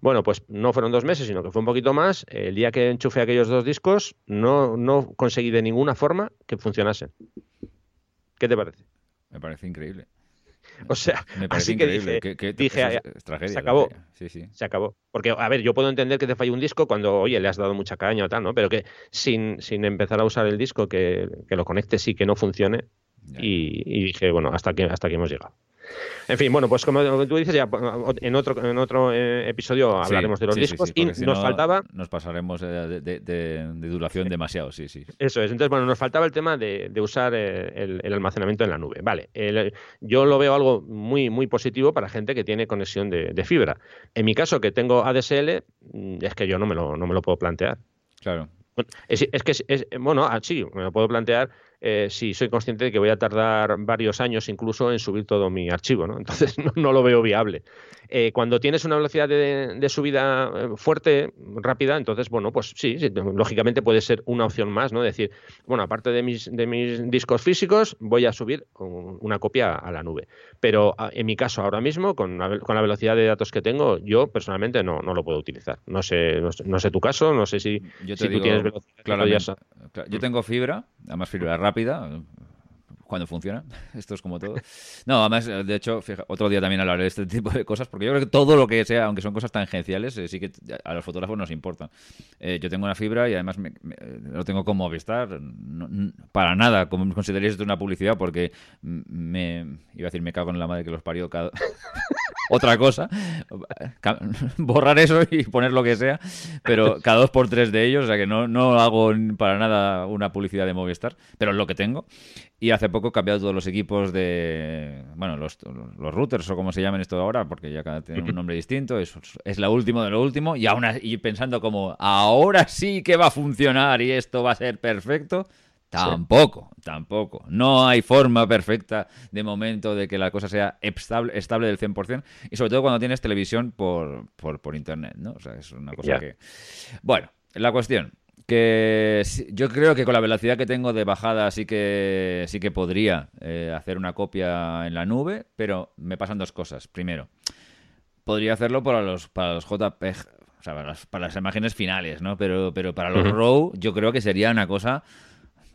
Bueno pues no fueron dos meses sino que fue un poquito más. El día que enchufé aquellos dos discos no no conseguí de ninguna forma que funcionasen. ¿Qué te parece? Me parece increíble. O sea, *laughs* así que dije, se acabó. Se acabó. Porque, a ver, yo puedo entender que te falle un disco cuando, oye, le has dado mucha caña o tal, ¿no? Pero que sin, sin empezar a usar el disco, que, lo conectes y que no funcione. Y, y, dije, bueno, hasta aquí, hasta aquí hemos llegado. En fin, bueno, pues como tú dices, ya en otro, en otro eh, episodio hablaremos de los discos y nos faltaba... Nos pasaremos de, duración demasiado, sí, sí. Eso es. Entonces, bueno, nos faltaba el tema de, usar eh, el, almacenamiento en la nube. Vale, yo lo veo algo muy, muy positivo para gente que tiene conexión de, fibra. En mi caso, que tengo ADSL, mm, es que yo no me lo, no me lo puedo plantear. Claro. Es, es que, es, bueno, ah, sí, me lo puedo plantear eh, si soy consciente de que voy a tardar varios años incluso en subir todo mi archivo, ¿no? *laughs* Entonces no, lo veo viable. Eh, cuando tienes una velocidad de, subida eh, fuerte, rápida, entonces, bueno, pues sí, lógicamente puede ser una opción más, ¿no? Decir, bueno, aparte de mis, de mis discos físicos, voy a subir una copia a la nube. Pero ah, en mi caso, ahora mismo, con la, con la velocidad de datos que tengo, yo personalmente no, no lo puedo utilizar. No sé, no sé, tu caso, no sé si, yo si tú tienes velocidad. yo tengo fibra, además fibra rápida rápida, cuando funciona. *laughs* Esto es como todo. No, además, de hecho, otro día también hablaré de este *laughs* tipo de cosas, porque yo creo que todo lo que sea, aunque son cosas tangenciales, eh, sí que a los fotógrafos nos importa. Eh, yo tengo una fibra y además lo tengo como Movistar. para nada como consideraría esto una publicidad, porque me iba a decir, me cago en la madre que los parió cada... *laughs* otra cosa, borrar eso y poner lo que sea, pero cada dos por tres de ellos, o sea que no, no hago para nada una publicidad de Movistar, pero es lo que tengo. Y hace poco cambiado todos los equipos de, bueno, los, los routers o como se llaman esto ahora, porque ya cada tiene un nombre distinto, es, es la última de lo último, y, aún, y pensando como, ahora sí que va a funcionar y esto va a ser perfecto, Tampoco, tampoco. No hay forma perfecta de momento de que la cosa sea estable, estable del 100%. Y sobre todo cuando tienes televisión por, por, internet, ¿no? O sea, es una cosa que... Bueno, la cuestión que yo creo que con la velocidad que tengo de bajada sí que sí que podría eh, hacer una copia en la nube, pero me pasan dos cosas. Primero, podría hacerlo para los para los JPEG, o sea, para las, imágenes finales, ¿no? Pero pero para los RAW yo creo que sería una cosa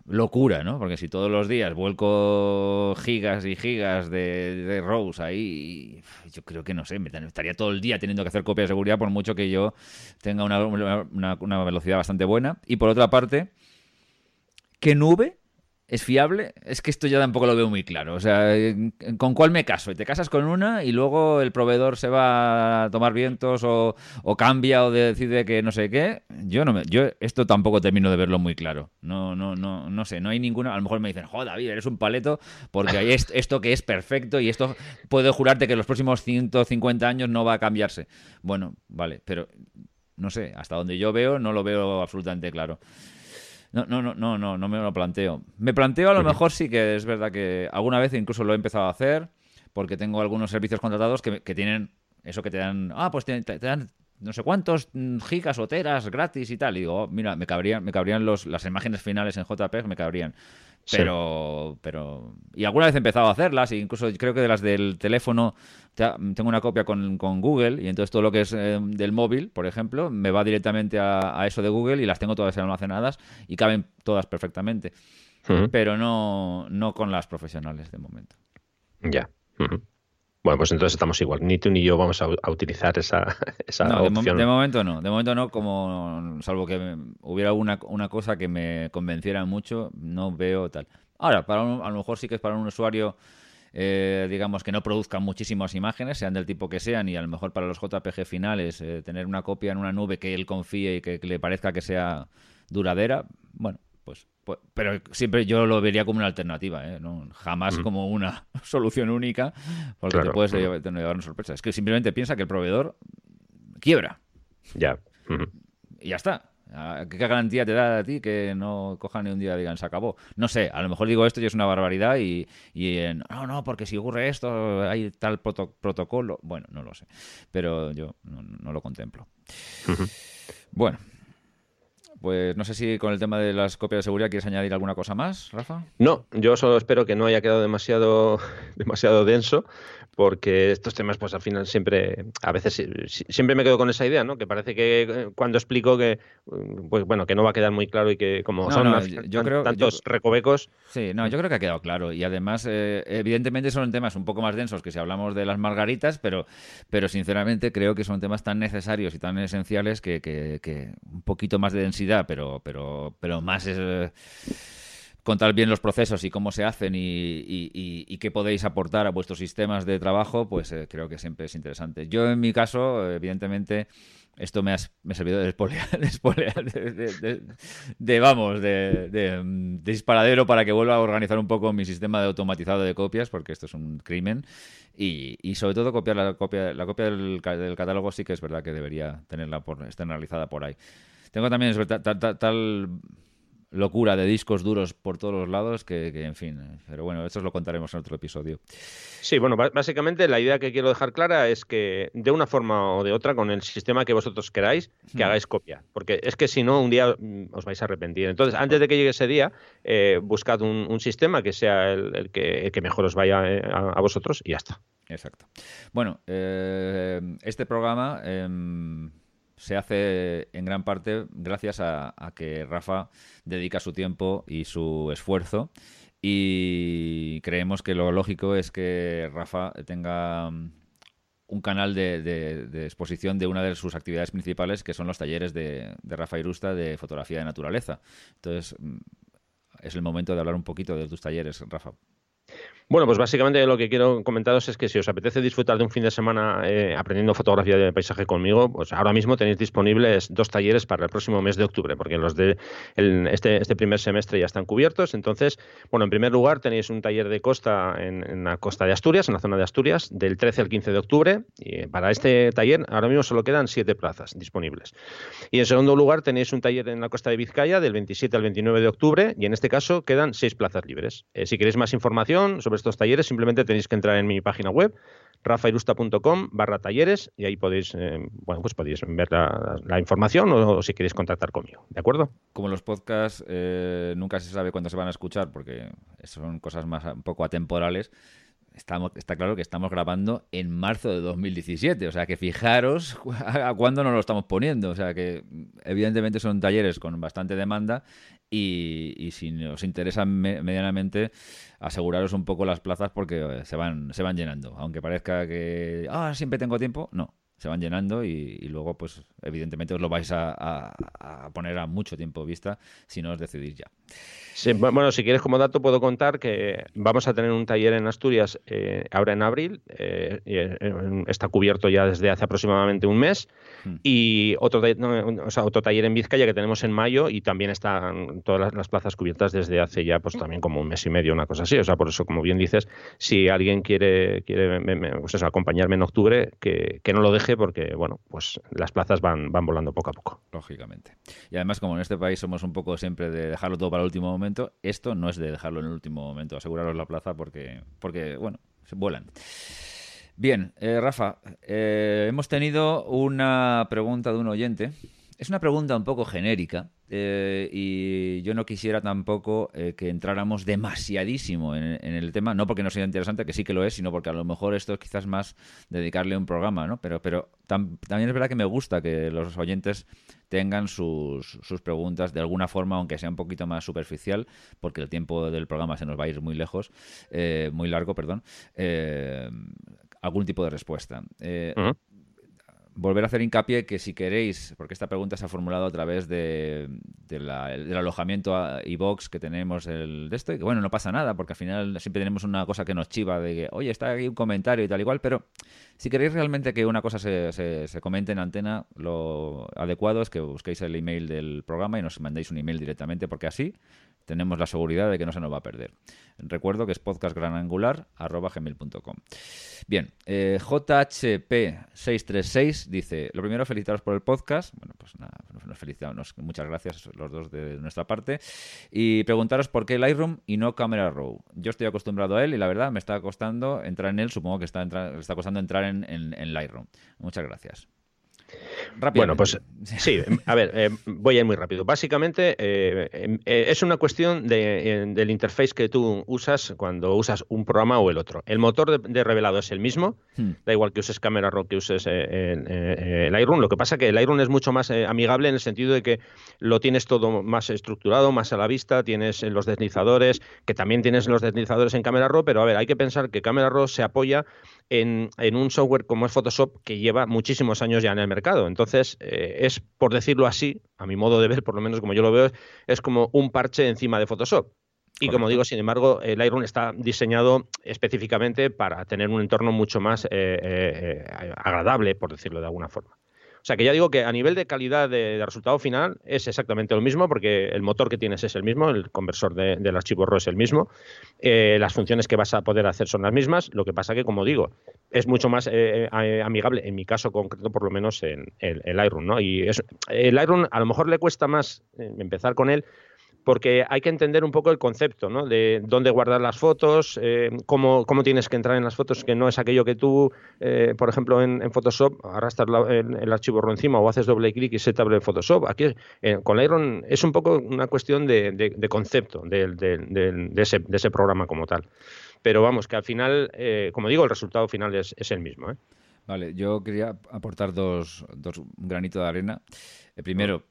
locura, ¿no? Porque si todos los días vuelco gigas y gigas de, de rows ahí, yo creo que no sé, me estaría todo el día teniendo que hacer copia de seguridad por mucho que yo tenga una, una velocidad bastante buena. Y por otra parte, ¿qué nube ¿Es fiable? Es que esto ya tampoco lo veo muy claro. O sea, ¿con cuál me caso? Te casas con una y luego el proveedor se va a tomar vientos o, cambia o decide que no sé qué. Yo no me, yo esto tampoco termino de verlo muy claro. No, no, no, no sé. No hay ninguna. A lo mejor me dicen, joder, David, eres un paleto porque hay esto que es perfecto y esto puedo jurarte que en los próximos 150 años no va a cambiarse. Bueno, vale, pero no sé. Hasta donde yo veo, no lo veo absolutamente claro. No, no, no, no, no, no me lo planteo. Me planteo a lo mejor sí que es verdad que alguna vez incluso lo he empezado a hacer porque tengo algunos servicios contratados que, tienen eso que te dan, ah, pues te, dan no sé cuántos gigas o teras gratis y tal. Y digo, oh, mira, me cabrían, me cabrían los, las imágenes finales en JPEG, me cabrían. Pero, pero. Y alguna vez he empezado a hacerlas, e incluso creo que de las del teléfono tengo una copia con, Google, y entonces todo lo que es eh, del móvil, por ejemplo, me va directamente a, eso de Google y las tengo todas almacenadas y caben todas perfectamente. Pero no, no con las profesionales de momento. Ya. Bueno, pues entonces estamos igual. Ni tú ni yo vamos a, utilizar esa, *laughs* esa opción. De, momento no. De momento no, como salvo que hubiera una, una cosa que me convenciera mucho, no veo tal. Ahora, para a lo mejor sí que es para un usuario, eh, digamos, que no produzca muchísimas imágenes, sean del tipo que sean, y a lo mejor para los JPG finales, eh, tener una copia en una nube que él confíe y que, le parezca que sea duradera, bueno, pues, pero siempre yo lo vería como una alternativa, ¿eh? ¿no? jamás como una *laughs* solución única, porque te puedes llevar, una sorpresa. Es que simplemente piensa que el proveedor quiebra. Ya. Y ya está. ¿Qué garantía te da a ti que no cojan ni un día y digan se acabó? No sé, a lo mejor digo esto y es una barbaridad y, no, no, porque si ocurre esto hay tal protocolo. Bueno, no lo sé, pero yo no, lo contemplo. Bueno, pues no sé si con el tema de las copias de seguridad quieres añadir alguna cosa más, Rafa. No, yo solo espero que no haya quedado demasiado, *laughs* demasiado denso, porque estos temas, pues al final siempre, a veces siempre me quedo con esa idea, ¿no? Que parece que eh, cuando explico que, mm, pues bueno, que no va a quedar muy claro y que como son yo creo, tantos recovecos. Sí, no, yo creo que ha quedado claro y además, eh, evidentemente son temas un poco más densos que si hablamos de las margaritas, pero, pero sinceramente creo que son temas tan necesarios y tan esenciales que, que, un poquito más de densidad, pero, pero, pero más es eh, contar bien los procesos y cómo se hacen y, qué podéis aportar a vuestros sistemas de trabajo, pues eh, creo que siempre es interesante. Yo, en mi caso, evidentemente, esto me ha, servido *laughs* de, de, de, vamos, de, disparadero para que vuelva a organizar un poco mi sistema de automatizado de copias, porque esto es un crimen. Y, sobre todo copiar la copia, la copia del, catálogo sí que es verdad que debería tenerla por, externalizada por ahí. Tengo también tal locura de discos duros por todos los lados que, en fin, pero bueno, esto lo contaremos en otro episodio. Sí, bueno, básicamente la idea que quiero dejar clara es que de una forma o de otra, con el sistema que vosotros queráis, que hmm. hagáis copia, porque es que si no, un día mm, os vais a arrepentir. Entonces, antes de que llegue ese día, eh, buscad un, sistema que sea el, que, mejor os vaya eh, a, vosotros y ya está. Exacto. Bueno, eh, este programa em, se hace en gran parte gracias a, que Rafa dedica su tiempo y su esfuerzo y creemos que lo lógico es que Rafa tenga mm, un canal de, exposición de una de sus actividades principales, que son los talleres de, de Rafa Irusta de fotografía de naturaleza. Entonces, mm, es el momento de hablar un poquito de tus talleres, Rafa. Bueno, pues básicamente lo que quiero comentaros es que si os apetece disfrutar de un fin de semana eh, aprendiendo fotografía de paisaje conmigo, pues ahora mismo tenéis disponibles dos talleres para el próximo mes de octubre, porque los de este, este, primer semestre ya están cubiertos. Entonces, bueno, en primer lugar tenéis un taller de costa en, la costa de Asturias, en la zona de Asturias, del 13 al 15 de octubre. Y para este taller ahora mismo solo quedan siete plazas disponibles. Y en segundo lugar tenéis un taller en la costa de Vizcaya del 27 al 29 de octubre, y en este caso quedan seis plazas libres. Eh, si queréis más información sobre estos talleres, simplemente tenéis que entrar en mi página web, rafairusta.com barra talleres y ahí podéis, eh, bueno, pues podéis ver la, información o, si queréis contactar conmigo, ¿de acuerdo? Como los podcasts eh, nunca se sabe cuándo se van a escuchar porque son cosas más un poco atemporales, Estamos, está claro que estamos grabando en marzo de 2017, o sea que fijaros *laughs* a, cuándo nos lo estamos poniendo, o sea que evidentemente son talleres con bastante demanda y, si os interesa medianamente aseguraros un poco las plazas porque eh, se van, se van llenando, aunque parezca que ah, siempre tengo tiempo, no, se van llenando y, luego pues evidentemente os lo vais a, a, poner a mucho tiempo vista si no os decidís ya bueno, si quieres como dato puedo contar que vamos a tener un taller en Asturias eh, ahora en abril, eh, eh, está cubierto ya desde hace aproximadamente un mes, hmm. y otro, otro taller en Vizcaya que tenemos en mayo y también están todas las, plazas cubiertas desde hace ya pues también como un mes y medio, una cosa así. O sea, por eso, como bien dices, si alguien quiere, quiere pues acompañarme en octubre, que, no lo deje porque, bueno, pues las plazas van, van volando poco a poco. Lógicamente. Y además, como en este país somos un poco siempre de dejarlo todo para el último momento, esto no es de dejarlo en el último momento, aseguraros la plaza porque, porque bueno, vuelan. Bien, eh, Rafa, eh, hemos tenido una pregunta de un oyente. Es una pregunta un poco genérica eh, y yo no quisiera tampoco que entráramos demasiadísimo en, el tema, no porque no sea interesante, que sí que lo es, sino porque a lo mejor esto es quizás más dedicarle un programa, ¿no? Pero, pero también es verdad que me gusta que los oyentes tengan sus, sus, preguntas de alguna forma, aunque sea un poquito más superficial, porque el tiempo del programa se nos va a ir muy lejos, eh, muy largo, perdón, eh, algún tipo de respuesta. Eh, volver a hacer hincapié que si queréis, porque esta pregunta se ha formulado a través de, del alojamiento iBox que tenemos el de esto, y que bueno, no pasa nada, porque al final siempre tenemos una cosa que nos chiva de que, oye, está aquí un comentario y tal igual, pero si queréis realmente que una cosa se, se, se comente en antena, lo adecuado es que busquéis el email del programa y nos mandéis un email directamente, porque así tenemos la seguridad de que no se nos va a perder. Recuerdo que es podcastgranangular.gmail.com Bien, eh, JHP636 dice, lo primero, felicitaros por el podcast. Bueno, pues nada, nos felicitamos. Muchas gracias los dos de nuestra parte. Y preguntaros por qué Lightroom y no Camera Raw. Yo estoy acostumbrado a él y la verdad me está costando entrar en él. Supongo que está, está costando entrar en, en Lightroom. Muchas gracias. Bueno, pues sí, a ver, eh, voy a ir muy rápido. Básicamente eh, em, eh, es una cuestión del interface que tú usas cuando usas un programa o el otro. El motor de, revelado es el mismo, hmm. da igual que uses Camera Raw que uses el Lightroom. Lo que pasa es que el Lightroom es mucho más amigable en el sentido de que lo tienes todo más estructurado, más a la vista, tienes los deslizadores, que también tienes los deslizadores en Camera Raw, pero a ver, hay que pensar que Camera Raw se apoya en, un software como es Photoshop que lleva muchísimos años ya en el mercado. Entonces, eh, es, por decirlo así, a mi modo de ver, por lo menos como yo lo veo, es como un parche encima de Photoshop. Y como digo, sin embargo, el Lightroom está diseñado específicamente para tener un entorno mucho más eh, eh, agradable, por decirlo de alguna forma. O sea que ya digo que a nivel de calidad de, resultado final es exactamente lo mismo porque el motor que tienes es el mismo, el conversor del archivo RAW es el mismo, eh, las funciones que vas a poder hacer son las mismas, lo que pasa que, como digo, es mucho más eh, eh, amigable, en mi caso concreto, por lo menos en el, el ¿no? Y el Lightroom a lo mejor le cuesta más empezar con él porque hay que entender un poco el concepto, ¿no? De dónde guardar las fotos, eh, cómo, tienes que entrar en las fotos, que no es aquello que tú, eh, por ejemplo, en, Photoshop arrastras el, archivo RAW encima o haces doble clic y se te abre Photoshop. Aquí eh, con Lightroom es un poco una cuestión de, concepto de, ese, programa como tal. Pero vamos, que al final, como digo, el resultado final es, el mismo. Vale, yo quería aportar dos, dos granitos de arena. El primero,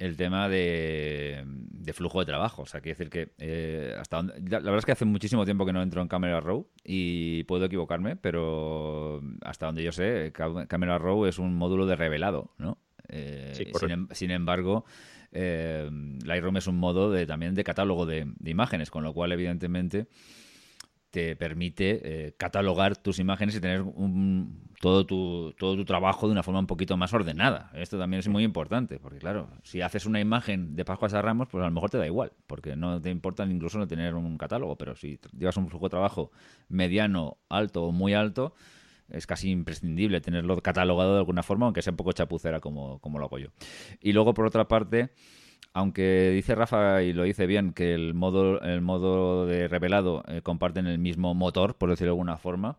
el tema de, flujo de trabajo. O sea, quiere decir que eh, hasta la, verdad es que hace muchísimo tiempo que no entro en Camera Raw y puedo equivocarme, pero hasta donde yo sé, Camera Raw es un módulo de revelado, ¿no? Eh, em, sin, embargo, eh, Lightroom es un modo de, también de catálogo de, de imágenes, con lo cual, evidentemente, te permite eh, catalogar tus imágenes y tener todo, tu, todo tu trabajo de una forma un poquito más ordenada. Esto también es muy importante, porque claro, si haces una imagen de Pascuas a Ramos, pues a lo mejor te da igual, porque no te importa incluso no tener un catálogo, pero si llevas un flujo de trabajo mediano, alto o muy alto, es casi imprescindible tenerlo catalogado de alguna forma, aunque sea un poco chapucera como, como lo hago yo. Y luego, por otra parte, aunque dice Rafa y lo dice bien que el modo, el modo de revelado eh, comparten el mismo motor, por decirlo de alguna forma.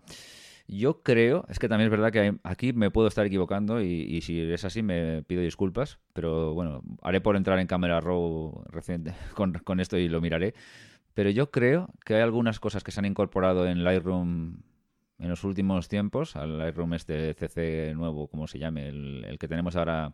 Yo creo, es que también es verdad que aquí me puedo estar equivocando y, si es así me pido disculpas, pero bueno, haré por entrar en cámara Raw reciente *laughs* con, esto y lo miraré. Pero yo creo que hay algunas cosas que se han incorporado en Lightroom en los últimos tiempos, al Lightroom este CC nuevo, como se llame, el que tenemos ahora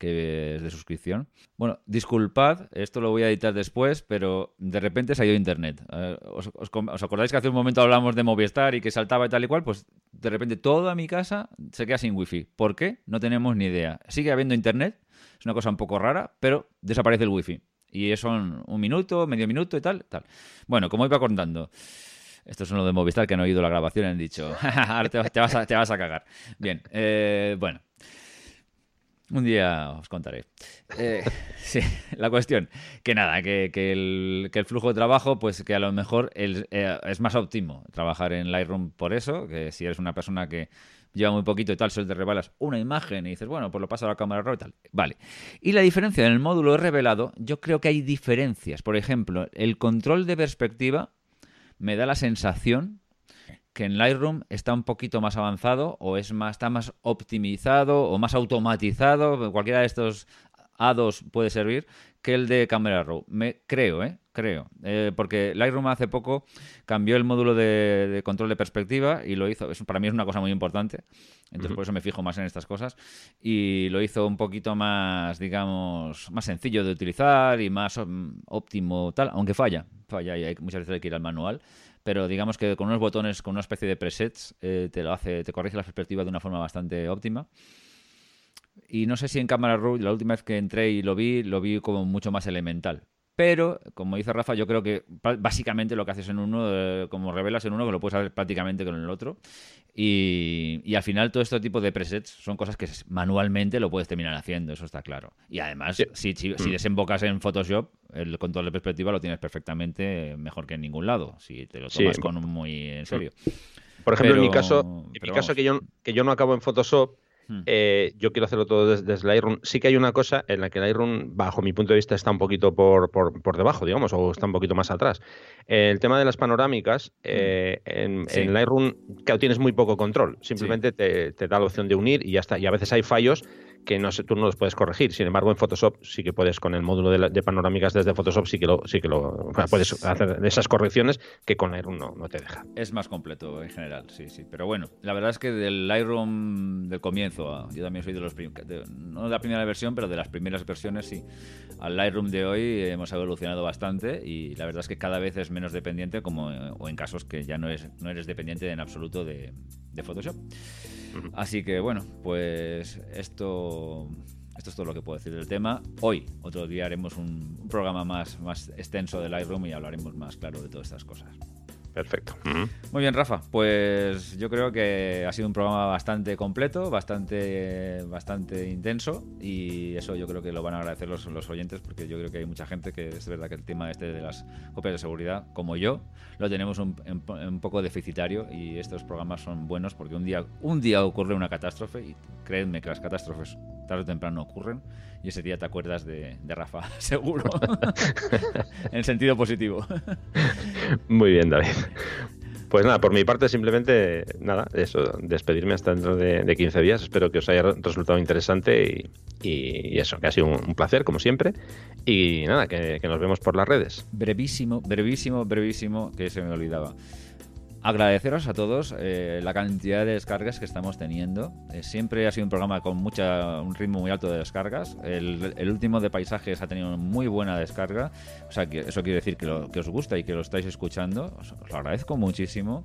que es de suscripción. Bueno, disculpad, esto lo voy a editar después, pero de repente ido internet. Eh, ¿Os, acordáis que hace un momento hablamos de Movistar y que saltaba y tal y cual? Pues de repente toda mi casa se queda sin wifi. ¿Por qué? No tenemos ni idea. Sigue habiendo internet, es una cosa un poco rara, pero desaparece el wifi. Y son un minuto, medio minuto y tal, tal. Bueno, como iba contando. Estos son los de Movistar que han oído la grabación y han dicho, *laughs* te, vas a, te, vas a, cagar. Bien, eh, bueno, un día os contaré. Eh, *laughs* sí, la cuestión, que nada, que, el, flujo de trabajo, pues que a lo mejor eh, es más óptimo trabajar en Lightroom por eso, que si eres una persona que lleva muy poquito y tal, solo te revelas una imagen y dices, bueno, pues lo paso a la cámara RAW y tal. Vale. Y la diferencia en el módulo revelado, yo creo que hay diferencias. Por ejemplo, el control de perspectiva me da la sensación que en Lightroom está un poquito más avanzado o es más, está más optimizado o más automatizado, cualquiera de estos A2 puede servir, que el de Camera Raw. Me, creo, ¿eh? Creo. Eh, porque Lightroom hace poco cambió el módulo de, control de perspectiva y lo hizo. Eso para mí es una cosa muy importante. Entonces, por eso me fijo más en estas cosas. Y lo hizo un poquito más, digamos, más sencillo de utilizar y más mm, óptimo, tal. Aunque falla. Falla y hay, muchas veces hay que ir al manual pero digamos que con unos botones, con una especie de presets, eh, te lo hace, te corrige la perspectiva de una forma bastante óptima. Y no sé si en Cámara Raw, la última vez que entré y lo vi, lo vi como mucho más elemental. Pero, como dice Rafa, yo creo que básicamente lo que haces en uno, eh, como revelas en uno, que lo puedes hacer prácticamente con el otro. Y, al final todo este tipo de presets son cosas que manualmente lo puedes terminar haciendo, eso está claro. Y además, si, si, mm. desembocas en Photoshop, el control de perspectiva lo tienes perfectamente mejor que en ningún lado, si te lo tomas con muy en serio. Por ejemplo, en mi caso, en mi caso que, yo, que yo no acabo en Photoshop, Hmm. Eh, yo quiero hacerlo todo desde, Lightroom. Sí que hay una cosa en la que Lightroom, bajo mi punto de vista, está un poquito por, por, debajo, digamos, o está un poquito más atrás. El tema de las panorámicas, hmm. eh, en, Lightroom, claro, tienes muy poco control. Simplemente te, te, da la opción de unir y ya está. Y a veces hay fallos que no tú no los puedes corregir. Sin embargo, en Photoshop sí que puedes, con el módulo de, panorámicas desde Photoshop, sí que lo, sí que lo puedes hacer esas correcciones que con Lightroom no, no, te deja. Es más completo en general, sí, sí. Pero bueno, la verdad es que del Lightroom del comienzo, yo también soy de los no de la primera versión, pero de las primeras versiones, sí. Al Lightroom de hoy hemos evolucionado bastante y la verdad es que cada vez es menos dependiente, como o en casos que ya no, es, no eres dependiente en absoluto de, de Photoshop. Así que bueno, pues esto, esto es todo lo que puedo decir del tema. Hoy, otro día, haremos un, programa más, más extenso de Lightroom y hablaremos más claro de todas estas cosas. Perfecto. Muy bien, Rafa. Pues yo creo que ha sido un programa bastante completo, bastante, bastante intenso y eso yo creo que lo van a agradecer los, los oyentes porque yo creo que hay mucha gente que es verdad que el tema este de las copias de seguridad, como yo, lo tenemos un, poco deficitario y estos programas son buenos porque un día, un día ocurre una catástrofe y créanme que las catástrofes tarde o temprano ocurren y ese día te acuerdas de, Rafa, *laughs* seguro. *laughs* en el sentido positivo. Muy bien, David. Pues nada, por mi parte simplemente, nada, eso, despedirme hasta dentro de, 15 días. Espero que os haya resultado interesante y, eso, que ha sido un, placer, como siempre. Y nada, que, que nos vemos por las redes. Brevísimo, brevísimo, brevísimo, que se me olvidaba. Agradeceros a todos eh, la cantidad de descargas que estamos teniendo. Eh, siempre ha sido un programa con mucha, un ritmo muy alto de descargas. El, último de paisajes ha tenido muy buena descarga. O sea, eso quiere decir que, os gusta y que lo estáis escuchando. Os, lo agradezco muchísimo.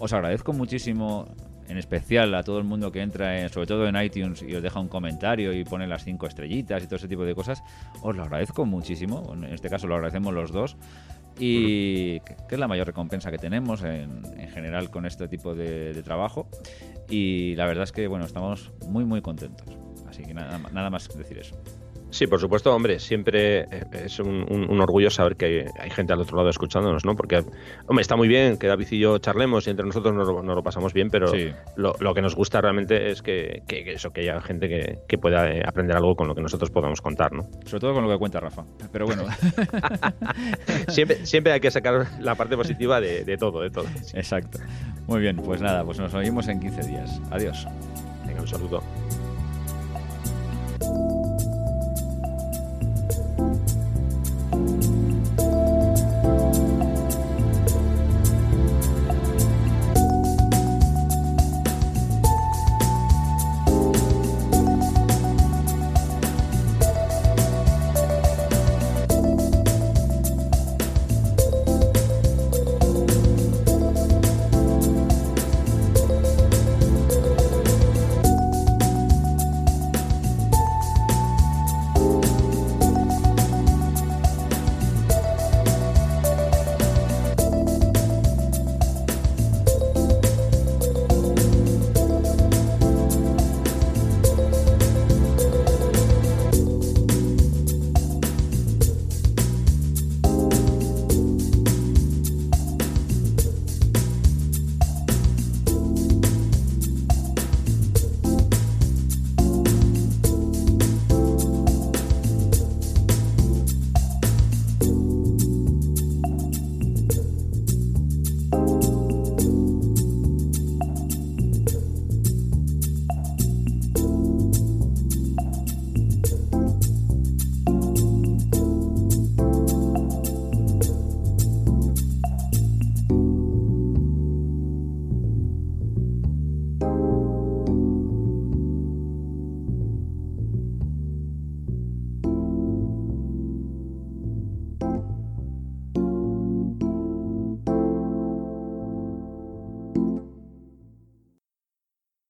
Os agradezco muchísimo en especial a todo el mundo que entra, sobre todo en iTunes, y os deja un comentario y pone las cinco estrellitas y todo ese tipo de cosas, os lo agradezco muchísimo. En este caso lo agradecemos los dos y que es la mayor recompensa que tenemos en, general con este tipo de, trabajo. Y la verdad es que bueno, estamos muy muy contentos. Así que nada, nada más decir eso. Sí, por supuesto, hombre, siempre eh, es un, orgullo saber que hay, gente al otro lado escuchándonos, ¿no? Porque, hombre, está muy bien que David y yo charlemos y entre nosotros nos, lo pasamos bien, pero lo, que nos gusta realmente es que, eso, que haya gente que, pueda eh, aprender algo con lo que nosotros podamos contar, ¿no? Sobre todo con lo que cuenta Rafa, pero bueno. *laughs* siempre, siempre hay que sacar la parte positiva de, todo, de todo. *laughs* Exacto. Muy bien, pues nada, pues nos oímos en 15 días. Adiós. Venga, un saludo.